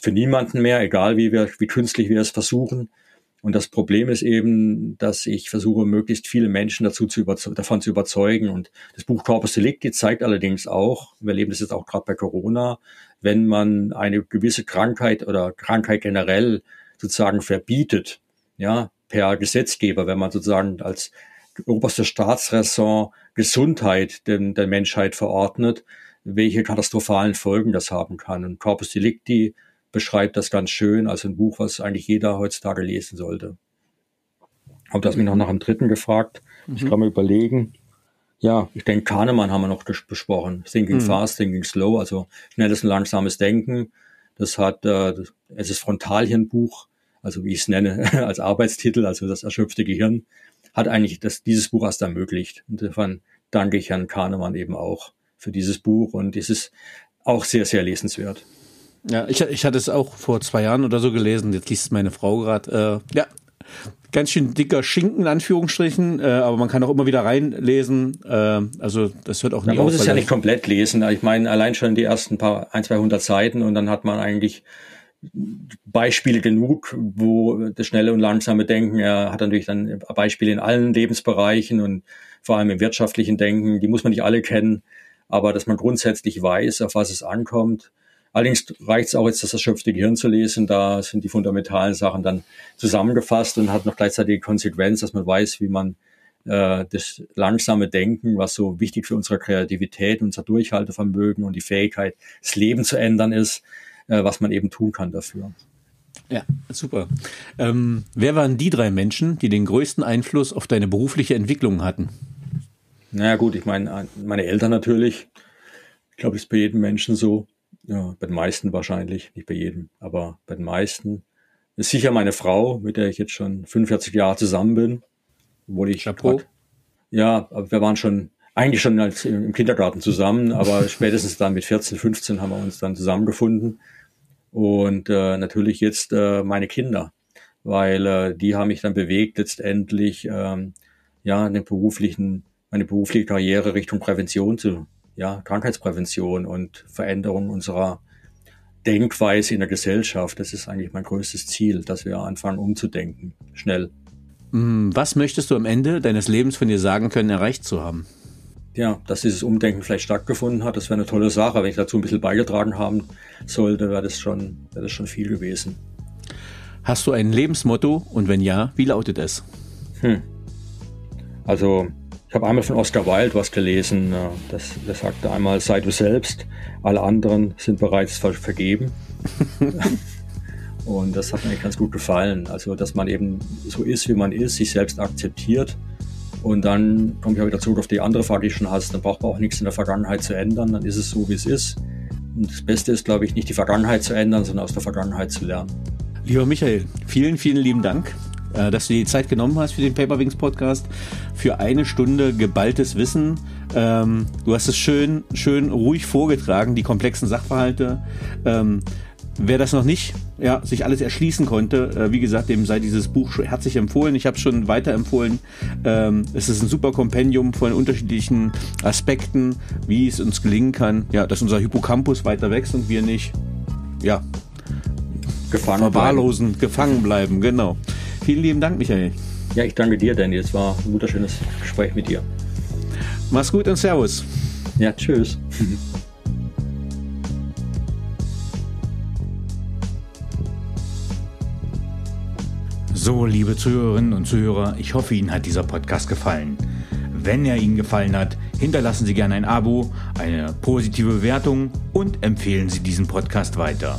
B: Für niemanden mehr, egal wie wir, wie künstlich wir es versuchen. Und das Problem ist eben, dass ich versuche, möglichst viele Menschen dazu zu davon zu überzeugen. Und das Buch Corpus Delicti zeigt allerdings auch, wir erleben das jetzt auch gerade bei Corona, wenn man eine gewisse Krankheit oder Krankheit generell sozusagen verbietet, ja, per Gesetzgeber, wenn man sozusagen als oberste Staatsräson Gesundheit den, der Menschheit verordnet, welche katastrophalen Folgen das haben kann. Und Corpus Delicti beschreibt das ganz schön, also ein Buch, was eigentlich jeder heutzutage lesen sollte. Habe das mich noch nach dem dritten gefragt. Mhm. Ich kann mir überlegen. Ja, ich denke, Kahnemann haben wir noch besprochen. Thinking mhm. fast, thinking slow, also schnelles und langsames Denken. Das hat, äh, es ist Frontalhirnbuch, also wie ich es nenne, [laughs] als Arbeitstitel, also das erschöpfte Gehirn, hat eigentlich das, dieses Buch erst ermöglicht. Insofern danke ich Herrn Kahnemann eben auch für dieses Buch und es ist auch sehr, sehr lesenswert.
C: Ja, ich, ich hatte es auch vor zwei Jahren oder so gelesen. Jetzt liest meine Frau gerade. Äh, ja, ganz schön dicker Schinken in Anführungsstrichen, äh, aber man kann auch immer wieder reinlesen. Äh, also das hört auch
B: nie
C: man
B: auf. Man muss es ja nicht komplett lesen. Ich meine, allein schon die ersten paar ein, zwei hundert Seiten und dann hat man eigentlich Beispiele genug, wo das schnelle und langsame Denken, er hat natürlich dann Beispiele in allen Lebensbereichen und vor allem im wirtschaftlichen Denken, die muss man nicht alle kennen, aber dass man grundsätzlich weiß, auf was es ankommt Allerdings reicht es auch jetzt, das erschöpfte Gehirn zu lesen. Da sind die fundamentalen Sachen dann zusammengefasst und hat noch gleichzeitig die Konsequenz, dass man weiß, wie man äh, das langsame Denken, was so wichtig für unsere Kreativität, unser Durchhaltevermögen und die Fähigkeit, das Leben zu ändern ist, äh, was man eben tun kann dafür.
C: Ja, super. Ähm, wer waren die drei Menschen, die den größten Einfluss auf deine berufliche Entwicklung hatten?
B: Naja gut, ich meine, meine Eltern natürlich. Ich glaube, das ist bei jedem Menschen so. Ja, bei den meisten wahrscheinlich, nicht bei jedem, aber bei den meisten. Ist sicher meine Frau, mit der ich jetzt schon 45 Jahre zusammen bin, obwohl ich grad, ja, aber wir waren schon eigentlich schon als im Kindergarten zusammen, aber [laughs] spätestens dann mit 14, 15 haben wir uns dann zusammengefunden und äh, natürlich jetzt äh, meine Kinder, weil äh, die haben mich dann bewegt letztendlich ähm, ja eine beruflichen meine berufliche Karriere Richtung Prävention zu ja, Krankheitsprävention und Veränderung unserer Denkweise in der Gesellschaft. Das ist eigentlich mein größtes Ziel, dass wir anfangen umzudenken, schnell.
C: Mm, was möchtest du am Ende deines Lebens von dir sagen können, erreicht zu haben?
B: Ja, dass dieses Umdenken vielleicht stattgefunden hat, das wäre eine tolle Sache. Wenn ich dazu ein bisschen beigetragen haben sollte, wäre das schon, wäre das schon viel gewesen.
C: Hast du ein Lebensmotto und wenn ja, wie lautet es? Hm.
B: Also ich habe einmal von Oscar Wilde was gelesen, das, das sagte einmal, sei du selbst, alle anderen sind bereits ver vergeben. [laughs] Und das hat mir ganz gut gefallen. Also, dass man eben so ist, wie man ist, sich selbst akzeptiert. Und dann komme ich auch wieder zurück auf die andere Frage, die du schon hast. Dann braucht man auch nichts in der Vergangenheit zu ändern. Dann ist es so, wie es ist. Und das Beste ist, glaube ich, nicht die Vergangenheit zu ändern, sondern aus der Vergangenheit zu lernen.
C: Lieber Michael, vielen, vielen lieben Dank äh, dass du die Zeit genommen hast für den Paperwings Podcast, für eine Stunde geballtes Wissen. Ähm, du hast es schön, schön ruhig vorgetragen, die komplexen Sachverhalte. Ähm, wer das noch nicht ja, sich alles erschließen konnte, äh, wie gesagt, dem sei dieses Buch herzlich empfohlen. Ich habe es schon weiterempfohlen. Ähm, es ist ein super Kompendium von unterschiedlichen Aspekten, wie es uns gelingen kann, ja, dass unser Hippocampus weiter wächst und wir nicht, ja, gefangen verwahrlosen, bleiben. gefangen bleiben, genau. Vielen lieben Dank, Michael.
B: Ja, ich danke dir, Danny. Es war ein wunderschönes Gespräch mit dir.
C: Mach's gut und Servus.
B: Ja, tschüss.
C: So, liebe Zuhörerinnen und Zuhörer, ich hoffe, Ihnen hat dieser Podcast gefallen. Wenn er Ihnen gefallen hat, hinterlassen Sie gerne ein Abo, eine positive Bewertung und empfehlen Sie diesen Podcast weiter.